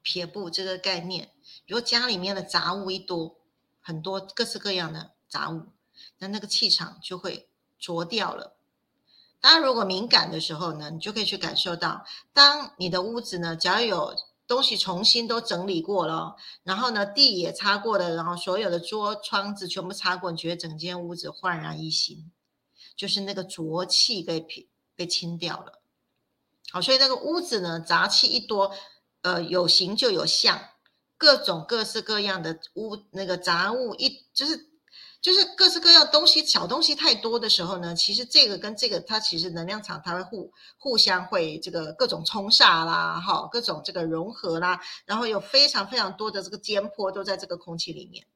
撇步这个概念，如果家里面的杂物一多，很多各式各样的。杂物，那那个气场就会浊掉了。大家如果敏感的时候呢，你就可以去感受到，当你的屋子呢，只要有东西重新都整理过了，然后呢地也擦过了，然后所有的桌窗子全部擦过，你觉得整间屋子焕然一新，就是那个浊气被被清掉了。好，所以那个屋子呢，杂气一多，呃，有形就有相，各种各式各样的屋那个杂物一就是。就是各式各样东西，小东西太多的时候呢，其实这个跟这个，它其实能量场它会互互相会这个各种冲煞啦，哈，各种这个融合啦，然后有非常非常多的这个尖坡都在这个空气里面，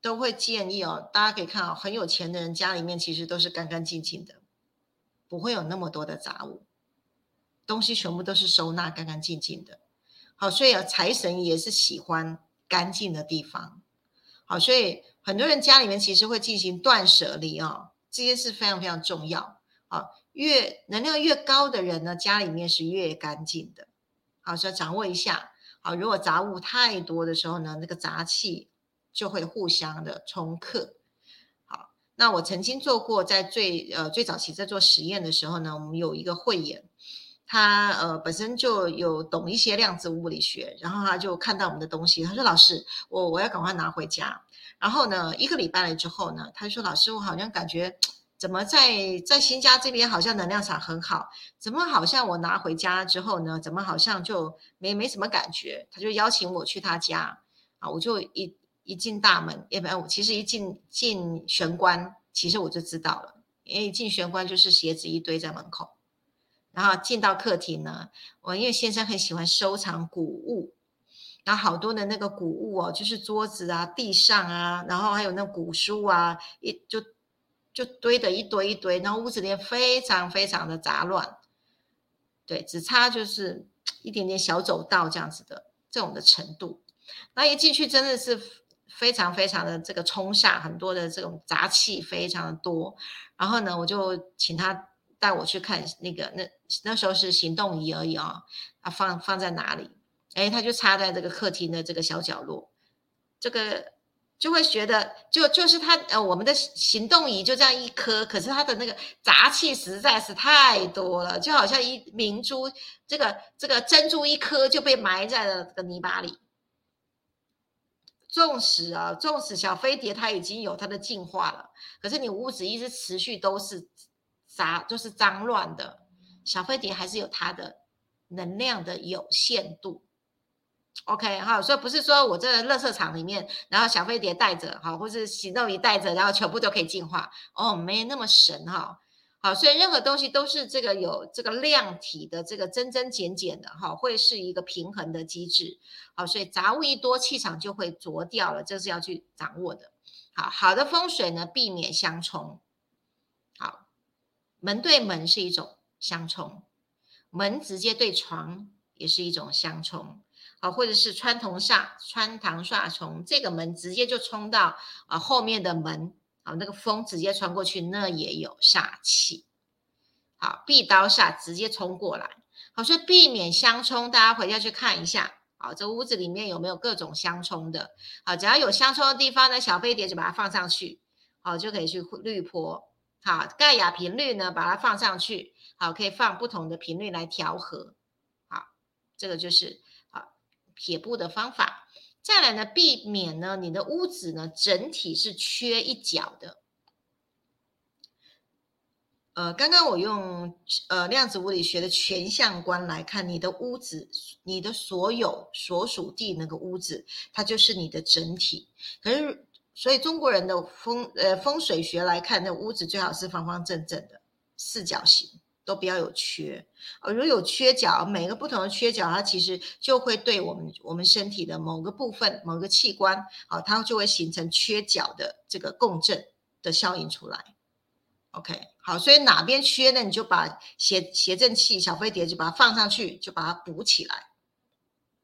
都会建议哦，大家可以看啊，很有钱的人家里面其实都是干干净净的，不会有那么多的杂物，东西全部都是收纳干干净净的，好，所以啊，财神也是喜欢干净的地方，好，所以。很多人家里面其实会进行断舍离啊，这些是非常非常重要啊。越能量越高的人呢，家里面是越干净的。好，所以掌握一下。好，如果杂物太多的时候呢，那个杂气就会互相的冲克。好，那我曾经做过，在最呃最早期在做实验的时候呢，我们有一个会员，他呃本身就有懂一些量子物理学，然后他就看到我们的东西，他说：“老师，我我要赶快拿回家。”然后呢，一个礼拜了之后呢，他就说：“老师，我好像感觉怎么在在新家这边好像能量场很好，怎么好像我拿回家之后呢，怎么好像就没没什么感觉？”他就邀请我去他家啊，我就一一进大门，也不，我其实一进进玄关，其实我就知道了，因为一进玄关就是鞋子一堆在门口，然后进到客厅呢，我因为先生很喜欢收藏古物。然后好多的那个古物哦，就是桌子啊、地上啊，然后还有那古书啊，一就就堆的一堆一堆，然后屋子里非常非常的杂乱，对，只差就是一点点小走道这样子的这种的程度。那一进去真的是非常非常的这个冲煞，很多的这种杂气非常的多。然后呢，我就请他带我去看那个那那时候是行动仪而已啊，啊放放在哪里？哎，他就插在这个客厅的这个小角落，这个就会觉得，就就是他呃，我们的行动仪就这样一颗，可是它的那个杂气实在是太多了，就好像一明珠，这个这个珍珠一颗就被埋在了这个泥巴里。纵使啊，纵使小飞碟它已经有它的进化了，可是你屋子一直持续都是杂，就是脏乱的，小飞碟还是有它的能量的有限度。OK 哈，所以不是说我这个垃圾场里面，然后小飞碟带着哈，或是行动仪带着，然后全部都可以净化哦，没那么神哈。好，所以任何东西都是这个有这个量体的这个增增减减的哈，会是一个平衡的机制。好，所以杂物一多，气场就会浊掉了，这是要去掌握的。好好的风水呢，避免相冲。好，门对门是一种相冲，门直接对床也是一种相冲。好，或者是穿堂煞，穿堂煞从这个门直接就冲到啊后面的门，啊，那个风直接穿过去，那也有煞气。好，壁刀煞直接冲过来，好，所以避免相冲，大家回家去看一下，好，这屋子里面有没有各种相冲的？好，只要有相冲的地方呢，小飞碟就把它放上去，好，就可以去滤波。好，盖亚频率呢，把它放上去，好，可以放不同的频率来调和。好，这个就是。撇步的方法，再来呢，避免呢你的屋子呢整体是缺一角的。呃，刚刚我用呃量子物理学的全相观来看，你的屋子，你的所有所属地那个屋子，它就是你的整体。可是所以中国人的风呃风水学来看，那屋子最好是方方正正的，四角形都不要有缺。呃，如果有缺角，每个不同的缺角，它其实就会对我们我们身体的某个部分、某个器官，好，它就会形成缺角的这个共振的效应出来。OK，好，所以哪边缺呢，你就把谐谐振器小飞碟就把它放上去，就把它补起来。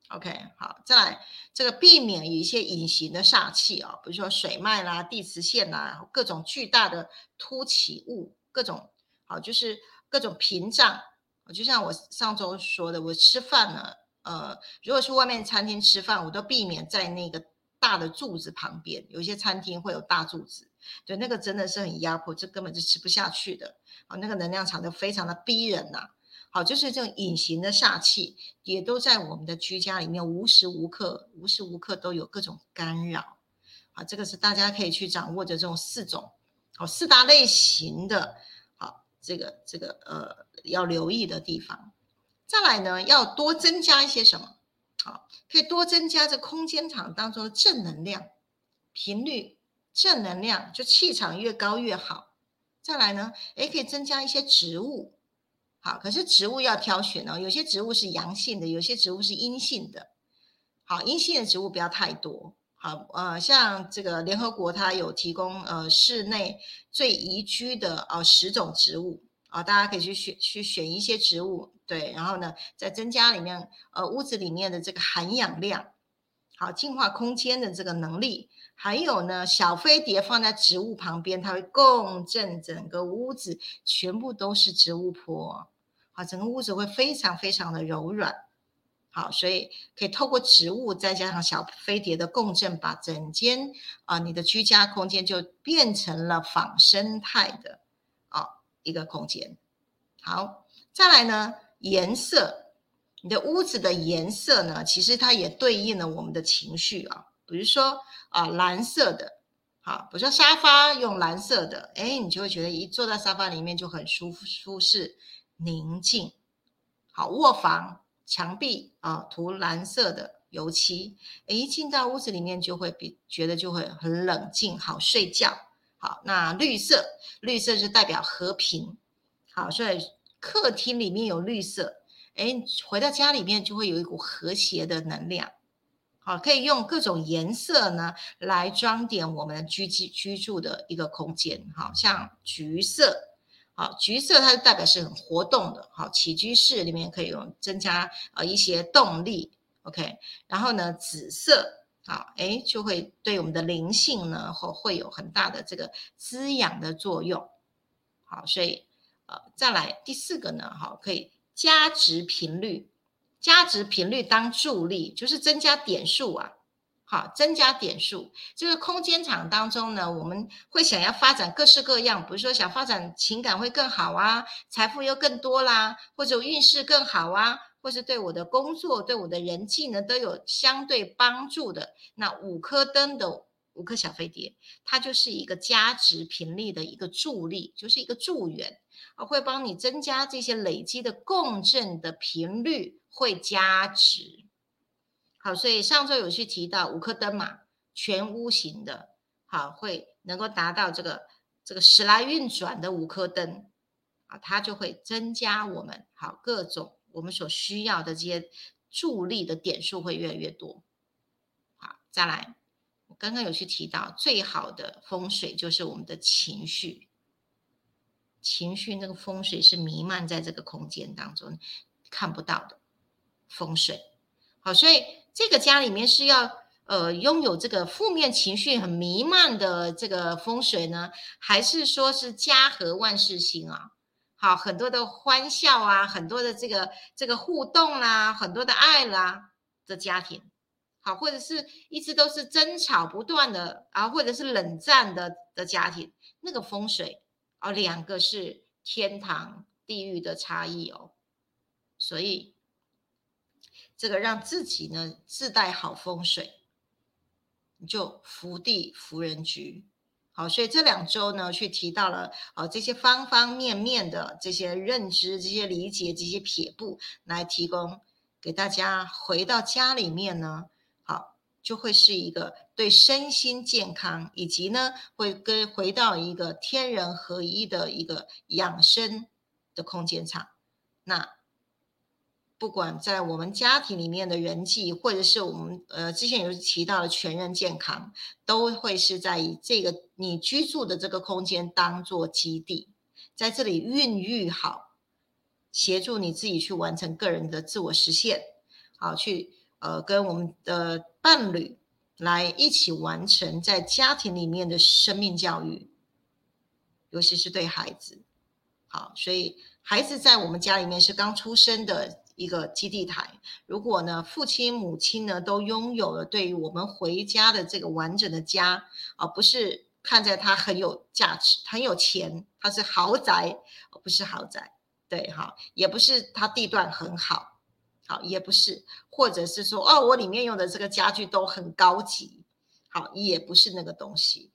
OK，好，再来这个避免有一些隐形的煞气啊，比如说水脉啦、地磁线啦，各种巨大的凸起物，各种好就是各种屏障。就像我上周说的，我吃饭呢，呃，如果去外面餐厅吃饭，我都避免在那个大的柱子旁边，有些餐厅会有大柱子，对，那个真的是很压迫，这根本就吃不下去的啊，那个能量场就非常的逼人呐。好，就是这种隐形的煞气，也都在我们的居家里面，无时无刻、无时无刻都有各种干扰。啊，这个是大家可以去掌握的这种四种，哦四大类型的，这个这个呃要留意的地方。再来呢，要多增加一些什么？好，可以多增加这空间场当中的正能量频率，正能量就气场越高越好。再来呢，也可以增加一些植物。好，可是植物要挑选哦，有些植物是阳性的，有些植物是阴性的。好，阴性的植物不要太多。好，呃，像这个联合国它有提供呃室内最宜居的呃十种植物啊，大家可以去选去选一些植物，对，然后呢再增加里面呃屋子里面的这个含氧量，好，净化空间的这个能力，还有呢小飞碟放在植物旁边，它会共振整个屋子，全部都是植物坡。好，整个屋子会非常非常的柔软，好，所以可以透过植物再加上小飞碟的共振，把整间啊你的居家空间就变成了仿生态的啊一个空间。好，再来呢颜色，你的屋子的颜色呢，其实它也对应了我们的情绪啊，比如说啊蓝色的，好，比如说沙发用蓝色的，哎，你就会觉得一坐在沙发里面就很舒服舒适。宁静，好卧房墙壁啊涂蓝色的油漆，一进到屋子里面就会比觉得就会很冷静，好睡觉。好，那绿色，绿色是代表和平，好，所以客厅里面有绿色，哎，回到家里面就会有一股和谐的能量。好，可以用各种颜色呢来装点我们居居居住的一个空间，好像橘色。好，橘色它代表是很活动的，好起居室里面可以用增加呃一些动力，OK。然后呢，紫色，好，哎就会对我们的灵性呢会会有很大的这个滋养的作用。好，所以呃再来第四个呢，好可以加值频率，加值频率当助力，就是增加点数啊。好，增加点数。这个空间场当中呢，我们会想要发展各式各样，比如说想发展情感会更好啊，财富又更多啦，或者运势更好啊，或是对我的工作、对我的人际呢都有相对帮助的。那五颗灯的五颗小飞碟，它就是一个加值频率的一个助力，就是一个助缘啊，会帮你增加这些累积的共振的频率，会加值。好，所以上周有去提到五颗灯嘛，全屋型的，好，会能够达到这个这个时来运转的五颗灯，啊，它就会增加我们好各种我们所需要的这些助力的点数会越来越多。好，再来，我刚刚有去提到，最好的风水就是我们的情绪，情绪那个风水是弥漫在这个空间当中看不到的风水。好，所以。这个家里面是要呃拥有这个负面情绪很弥漫的这个风水呢，还是说是家和万事兴啊？好，很多的欢笑啊，很多的这个这个互动啦，很多的爱啦的家庭，好，或者是一直都是争吵不断的啊，或者是冷战的的家庭，那个风水啊，两个是天堂地狱的差异哦，所以。这个让自己呢自带好风水，你就福地福人局。好，所以这两周呢，去提到了啊这些方方面面的这些认知、这些理解、这些撇步，来提供给大家回到家里面呢，好就会是一个对身心健康，以及呢，会跟回到一个天人合一的一个养生的空间场。那不管在我们家庭里面的人际，或者是我们呃之前有提到的全人健康，都会是在以这个你居住的这个空间当做基地，在这里孕育好，协助你自己去完成个人的自我实现，好去。呃，跟我们的伴侣来一起完成在家庭里面的生命教育，尤其是对孩子。好，所以孩子在我们家里面是刚出生的一个基地台。如果呢，父亲母亲呢都拥有了对于我们回家的这个完整的家，而不是看在他很有价值、很有钱，他是豪宅，不是豪宅，对哈，也不是他地段很好。好，也不是，或者是说，哦，我里面用的这个家具都很高级，好，也不是那个东西，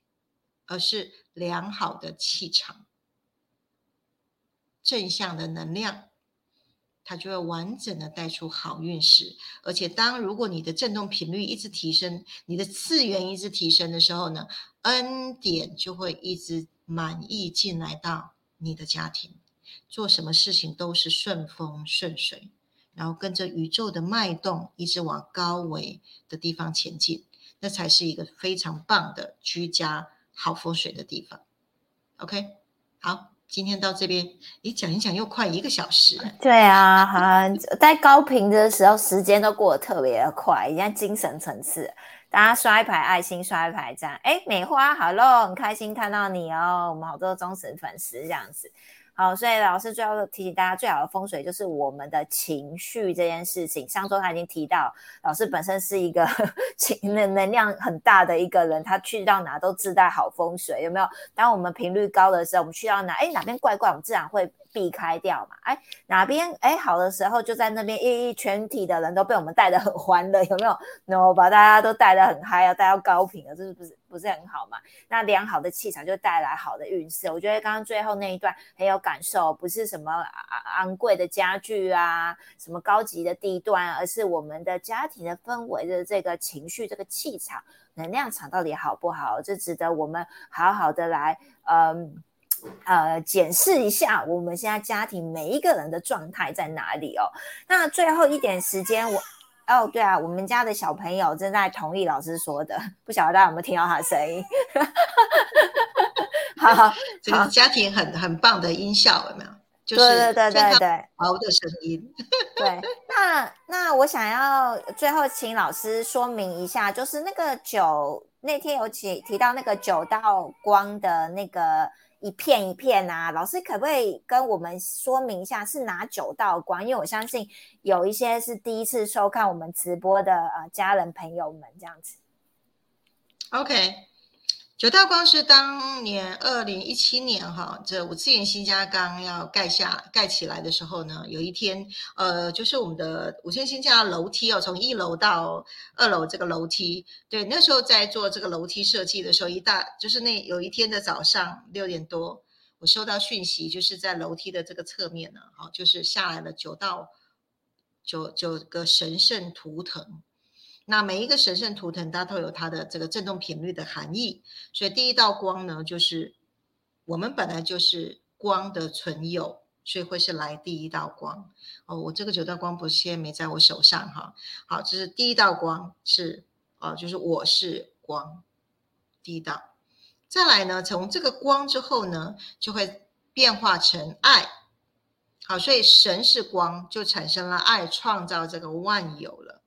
而是良好的气场、正向的能量，它就会完整的带出好运势。而且，当如果你的振动频率一直提升，你的次元一直提升的时候呢，恩典就会一直满意进来到你的家庭，做什么事情都是顺风顺水。然后跟着宇宙的脉动，一直往高维的地方前进，那才是一个非常棒的居家好风水的地方。OK，好，今天到这边，你讲一讲又快一个小时。对啊，好在高频的时候，时间都过得特别的快，人家精神层次，大家刷一排爱心，刷一排赞。哎，美花好咯很开心看到你哦，我们好多忠实粉丝这样子。好，所以老师最后提醒大家，最好的风水就是我们的情绪这件事情。上周他已经提到，老师本身是一个 情能能量很大的一个人，他去到哪都自带好风水，有没有？当我们频率高的时候，我们去到哪，哎，哪边怪怪，我们自然会。避开掉嘛？哎，哪边哎好的时候就在那边，一一全体的人都被我们带的很欢乐，有没有？no，把大家都带的很嗨，啊带到高频啊，这是不是不是很好嘛？那良好的气场就带来好的运势。我觉得刚刚最后那一段很有感受，不是什么昂贵的家具啊，什么高级的地段，而是我们的家庭的氛围的这个情绪、这个气场、能量场到底好不好？这值得我们好好的来，嗯。呃，检视一下我们现在家庭每一个人的状态在哪里哦。那最后一点时间，我哦，对啊，我们家的小朋友正在同意老师说的，不晓得大家有没有听到他的声音？好，这个家庭很很棒的音效，有没有？对对对对对，好的声音。对，那那我想要最后请老师说明一下，就是那个九那天有提提到那个九道光的那个。一片一片啊，老师可不可以跟我们说明一下是哪九道光？因为我相信有一些是第一次收看我们直播的呃家人朋友们这样子。OK。九道光是当年二零一七年哈，这五次元新家刚要盖下盖起来的时候呢，有一天，呃，就是我们的五次元新家楼梯哦，从一楼到二楼这个楼梯，对，那时候在做这个楼梯设计的时候，一大就是那有一天的早上六点多，我收到讯息，就是在楼梯的这个侧面呢，好，就是下来了九道九九个神圣图腾。那每一个神圣图腾，它都有它的这个振动频率的含义。所以第一道光呢，就是我们本来就是光的存有，所以会是来第一道光。哦，我这个九道光不是现在没在我手上哈。好，这是第一道光，是哦，就是我是光，第一道。再来呢，从这个光之后呢，就会变化成爱。好，所以神是光，就产生了爱，创造这个万有了。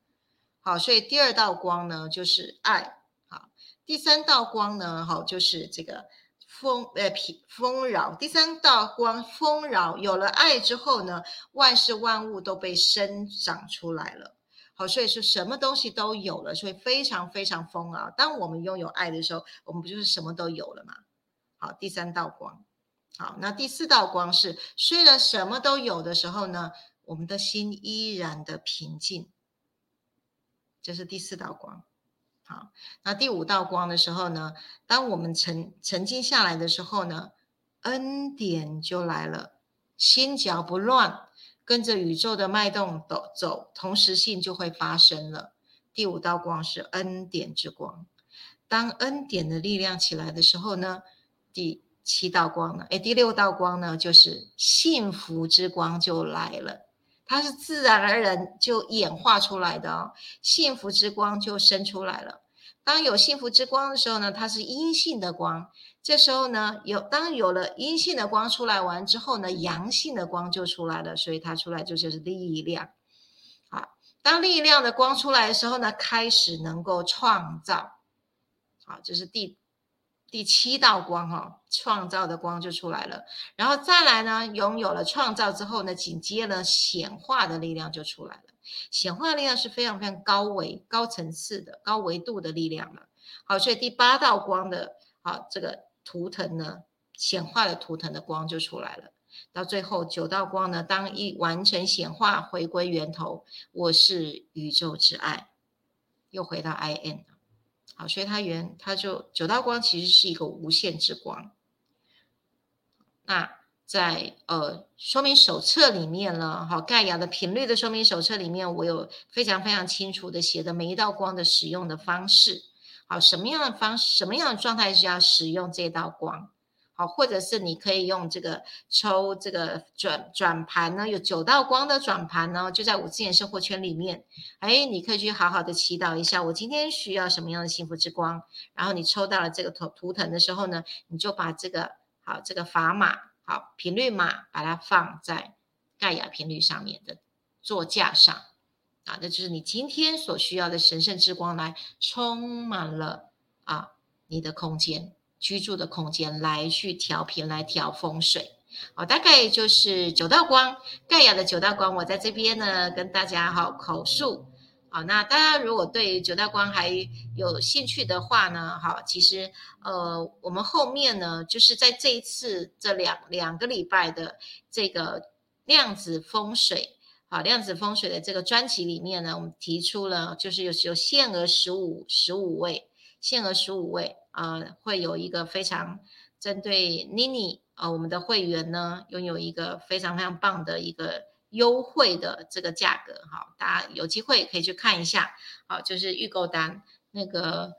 好，所以第二道光呢，就是爱。好，第三道光呢，好，就是这个丰呃平丰饶。第三道光丰饶，有了爱之后呢，万事万物都被生长出来了。好，所以是什么东西都有了，所以非常非常丰饶。当我们拥有爱的时候，我们不就是什么都有了吗？好，第三道光。好，那第四道光是，虽然什么都有的时候呢，我们的心依然的平静。这是第四道光，好，那第五道光的时候呢？当我们沉沉静下来的时候呢，恩典就来了，心脚不乱，跟着宇宙的脉动走走，同时性就会发生了。第五道光是恩典之光。当恩典的力量起来的时候呢，第七道光呢，哎，第六道光呢，就是幸福之光就来了。它是自然而然就演化出来的哦，幸福之光就生出来了。当有幸福之光的时候呢，它是阴性的光。这时候呢，有当有了阴性的光出来完之后呢，阳性的光就出来了，所以它出来就是力量。好，当力量的光出来的时候呢，开始能够创造。好，这是第。第七道光哈，创造的光就出来了，然后再来呢，拥有了创造之后呢，紧接着显化的力量就出来了。显化力量是非常非常高维、高层次的、高维度的力量了。好，所以第八道光的啊，这个图腾呢，显化的图腾的光就出来了。到最后九道光呢，当一完成显化，回归源头，我是宇宙之爱，又回到 I N。好，所以它原它就九道光其实是一个无限之光。那在呃说明手册里面呢，好盖亚的频率的说明手册里面，我有非常非常清楚的写的每一道光的使用的方式。好，什么样的方什么样的状态是要使用这道光？好，或者是你可以用这个抽这个转转盘呢，有九道光的转盘呢，就在五次元生活圈里面。哎，你可以去好好的祈祷一下，我今天需要什么样的幸福之光。然后你抽到了这个图图腾的时候呢，你就把这个好这个砝码好频率码，把它放在盖亚频率上面的座架上啊，那就是你今天所需要的神圣之光来充满了啊你的空间。居住的空间来去调频，来调风水，好，大概就是九道光，盖亚的九道光，我在这边呢跟大家哈口述，好，那大家如果对九道光还有兴趣的话呢，好，其实呃，我们后面呢就是在这一次这两两个礼拜的这个量子风水，好，量子风水的这个专辑里面呢，我们提出了就是有有限额十五十五位，限额十五位。呃，会有一个非常针对妮妮啊，我们的会员呢，拥有一个非常非常棒的一个优惠的这个价格，哈，大家有机会可以去看一下，好，就是预购单那个，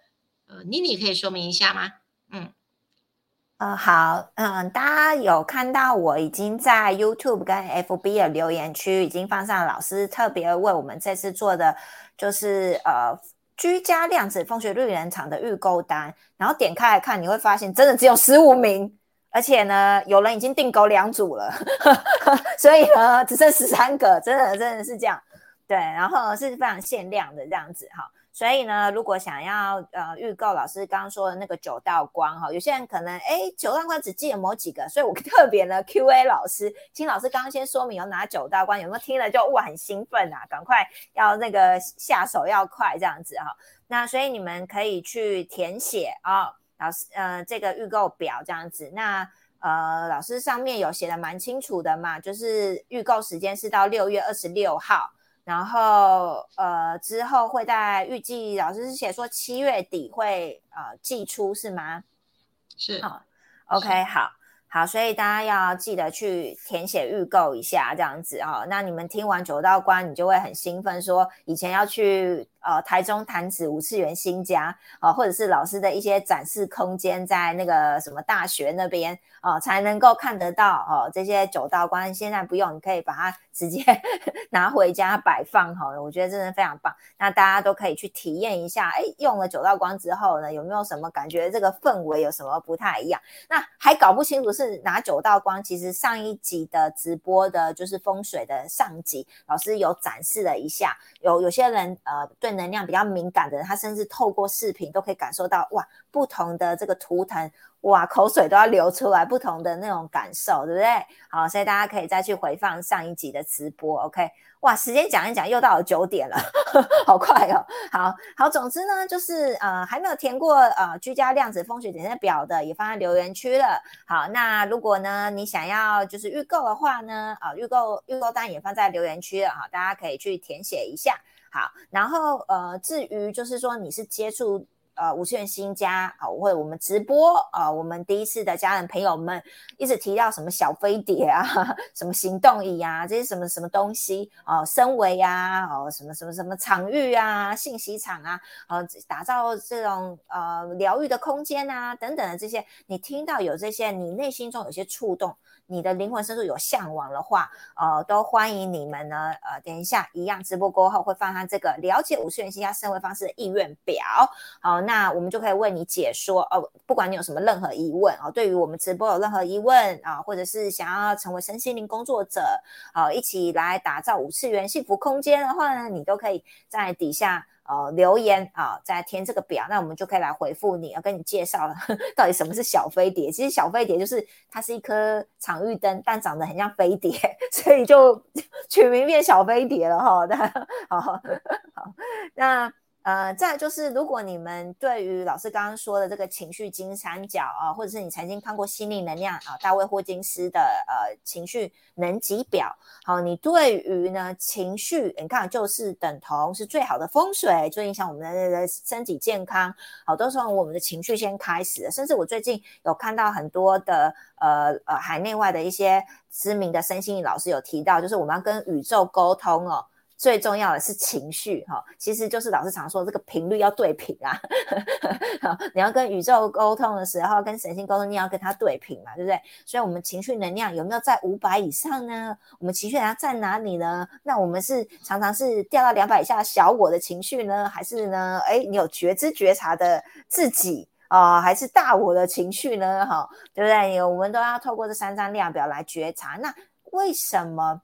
呃，妮妮可以说明一下吗？嗯，呃，好，嗯，大家有看到我已经在 YouTube 跟 FB 的留言区已经放上老师特别为我们这次做的，就是呃。居家量子风水绿人场的预购单，然后点开来看，你会发现真的只有十五名，而且呢，有人已经订购两组了，所以呢，只剩十三个，真的真的是这样，对，然后是非常限量的这样子哈。所以呢，如果想要呃预购老师刚刚说的那个九道光哈，有些人可能哎九道光只记得某几个，所以我 特别呢 Q A 老师，请老师刚刚先说明有哪九道光，有没有听了就哇很兴奋啊，赶快要那个下手要快这样子哈。那所以你们可以去填写啊，老师呃这个预购表这样子。那呃老师上面有写的蛮清楚的嘛，就是预购时间是到六月二十六号。然后呃，之后会在预计老师是写说七月底会呃寄出是吗？是好，OK 好。好，所以大家要记得去填写预购一下，这样子哦。那你们听完九道关，你就会很兴奋，说以前要去呃台中潭子五次元新家哦，或者是老师的一些展示空间，在那个什么大学那边哦，才能够看得到哦。这些九道关现在不用，你可以把它 直接 拿回家摆放哈。我觉得真的非常棒。那大家都可以去体验一下，哎，用了九道光之后呢，有没有什么感觉？这个氛围有什么不太一样？那还搞不清楚是。是拿九道光，其实上一集的直播的，就是风水的上集，老师有展示了一下。有有些人呃，对能量比较敏感的人，他甚至透过视频都可以感受到哇，不同的这个图腾，哇，口水都要流出来，不同的那种感受，对不对？好，所以大家可以再去回放上一集的直播，OK。哇，时间讲一讲，又到了九点了，好快哦！好好，总之呢，就是呃，还没有填过呃居家量子风水检测表的，也放在留言区了。好，那如果呢你想要就是预购的话呢，啊，预购预购单也放在留言区了哈，大家可以去填写一下。好，然后呃，至于就是说你是接触。呃五十元新家啊，或者我们直播啊，我们第一次的家人朋友们一直提到什么小飞碟啊，什么行动椅啊，这些什么什么东西啊，升维啊，哦什么什么什么场域啊，信息场啊，呃，打造这种呃疗愈的空间啊，等等的这些，你听到有这些，你内心中有些触动。你的灵魂深处有向往的话，呃，都欢迎你们呢。呃，等一下，一样直播过后会放上这个了解五次元新家生活方式的意愿表。好，那我们就可以为你解说。哦，不管你有什么任何疑问哦，对于我们直播有任何疑问啊，或者是想要成为身心灵工作者，啊，一起来打造五次元幸福空间的话呢，你都可以在底下。呃，留言啊，再填这个表，那我们就可以来回复你，要跟你介绍了 到底什么是小飞碟。其实小飞碟就是它是一颗场域灯，但长得很像飞碟，所以就 取名变小飞碟了哈。好，好，那。呃，再就是，如果你们对于老师刚刚说的这个情绪金三角啊，或者是你曾经看过心灵能量啊，大卫霍金斯的呃情绪能级表，好，你对于呢情绪，你看就是等同是最好的风水，就影响我们的身体健康，好，都是从我们的情绪先开始。甚至我最近有看到很多的呃呃海内外的一些知名的身心老师有提到，就是我们要跟宇宙沟通哦。最重要的是情绪哈，其实就是老师常说这个频率要对频啊。你要跟宇宙沟通的时候，跟神性沟通，你要跟它对频嘛，对不对？所以，我们情绪能量有没有在五百以上呢？我们情绪能量在哪里呢？那我们是常常是掉到两百以下小我的情绪呢，还是呢？哎，你有觉知觉察的自己啊，还是大我的情绪呢？哈，对不对？我们都要透过这三张量表来觉察。那为什么？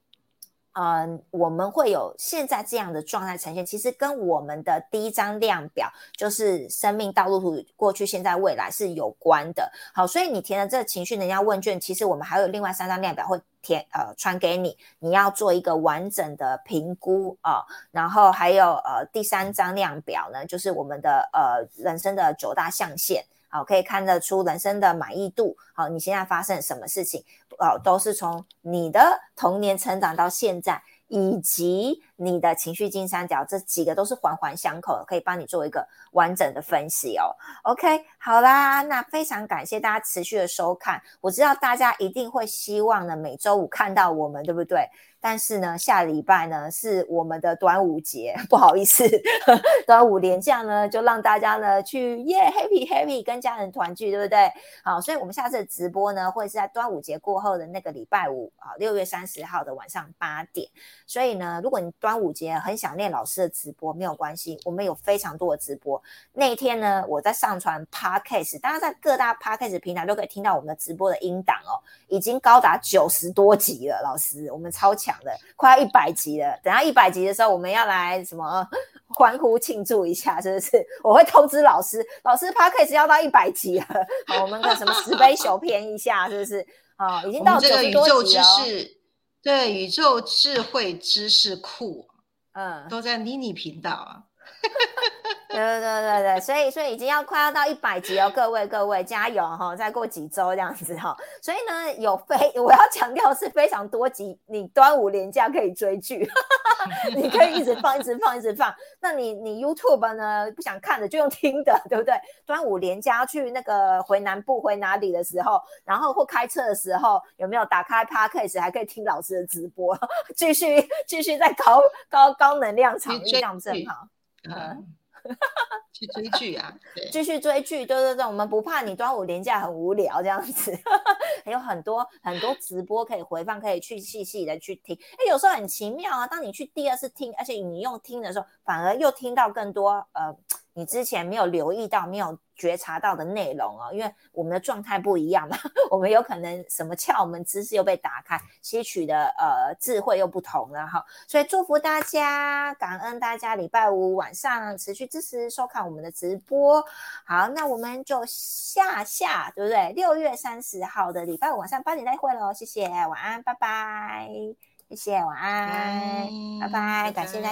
嗯，我们会有现在这样的状态呈现，其实跟我们的第一张量表就是生命道路图，过去、现在、未来是有关的。好，所以你填的这个情绪能量问卷，其实我们还有另外三张量表会填，呃，传给你，你要做一个完整的评估啊。然后还有呃第三张量表呢，就是我们的呃人生的九大象限。好，可以看得出人生的满意度。好，你现在发生什么事情？哦，都是从你的童年成长到现在，以及你的情绪金三角，这几个都是环环相扣的，可以帮你做一个完整的分析哦。OK，好啦，那非常感谢大家持续的收看。我知道大家一定会希望呢，每周五看到我们，对不对？但是呢，下礼拜呢是我们的端午节，不好意思，端午连假呢就让大家呢去耶 happy happy 跟家人团聚，对不对？好，所以我们下次的直播呢会是在端午节过后的那个礼拜五啊，六月三十号的晚上八点。所以呢，如果你端午节很想念老师的直播，没有关系，我们有非常多的直播。那一天呢，我在上传 podcast，大家在各大 podcast 平台都可以听到我们的直播的音档哦，已经高达九十多集了，老师，我们超强。的快要一百集了，等下一百集的时候，我们要来什么 欢呼庆祝一下，是不是？我会通知老师，老师 p a c k a g e 要到一百集了，我们的什么十杯酒偏一下，是不是？好，已经到这个宇宙知识，对，宇宙智慧知识库，嗯，都在妮妮频道啊。对对对对对，所以所以已经要快要到一百集哦，各位各位加油哈！再过几周这样子哈，所以呢有非我要强调是非常多集，你端午连假可以追剧，你可以一直放一直放一直放。那你你 YouTube 呢不想看的就用听的，对不对？端午连假去那个回南部回哪里的时候，然后或开车的时候，有没有打开 Podcast 还可以听老师的直播，继续继续在高高高能量场这样正好。嗯，去追剧啊，继续追剧，对对对，我们不怕你端午连假很无聊这样子，还有很多很多直播可以回放，可以去细细的去听。哎，有时候很奇妙啊，当你去第二次听，而且你用听的时候，反而又听到更多呃。你之前没有留意到、没有觉察到的内容哦，因为我们的状态不一样嘛，我们有可能什么窍门知识又被打开，吸取的呃智慧又不同了哈。所以祝福大家，感恩大家礼拜五晚上持续支持收看我们的直播。好，那我们就下下对不对？六月三十号的礼拜五晚上八点再会喽，谢谢，晚安，拜拜，谢谢，晚安，拜拜，感谢大家。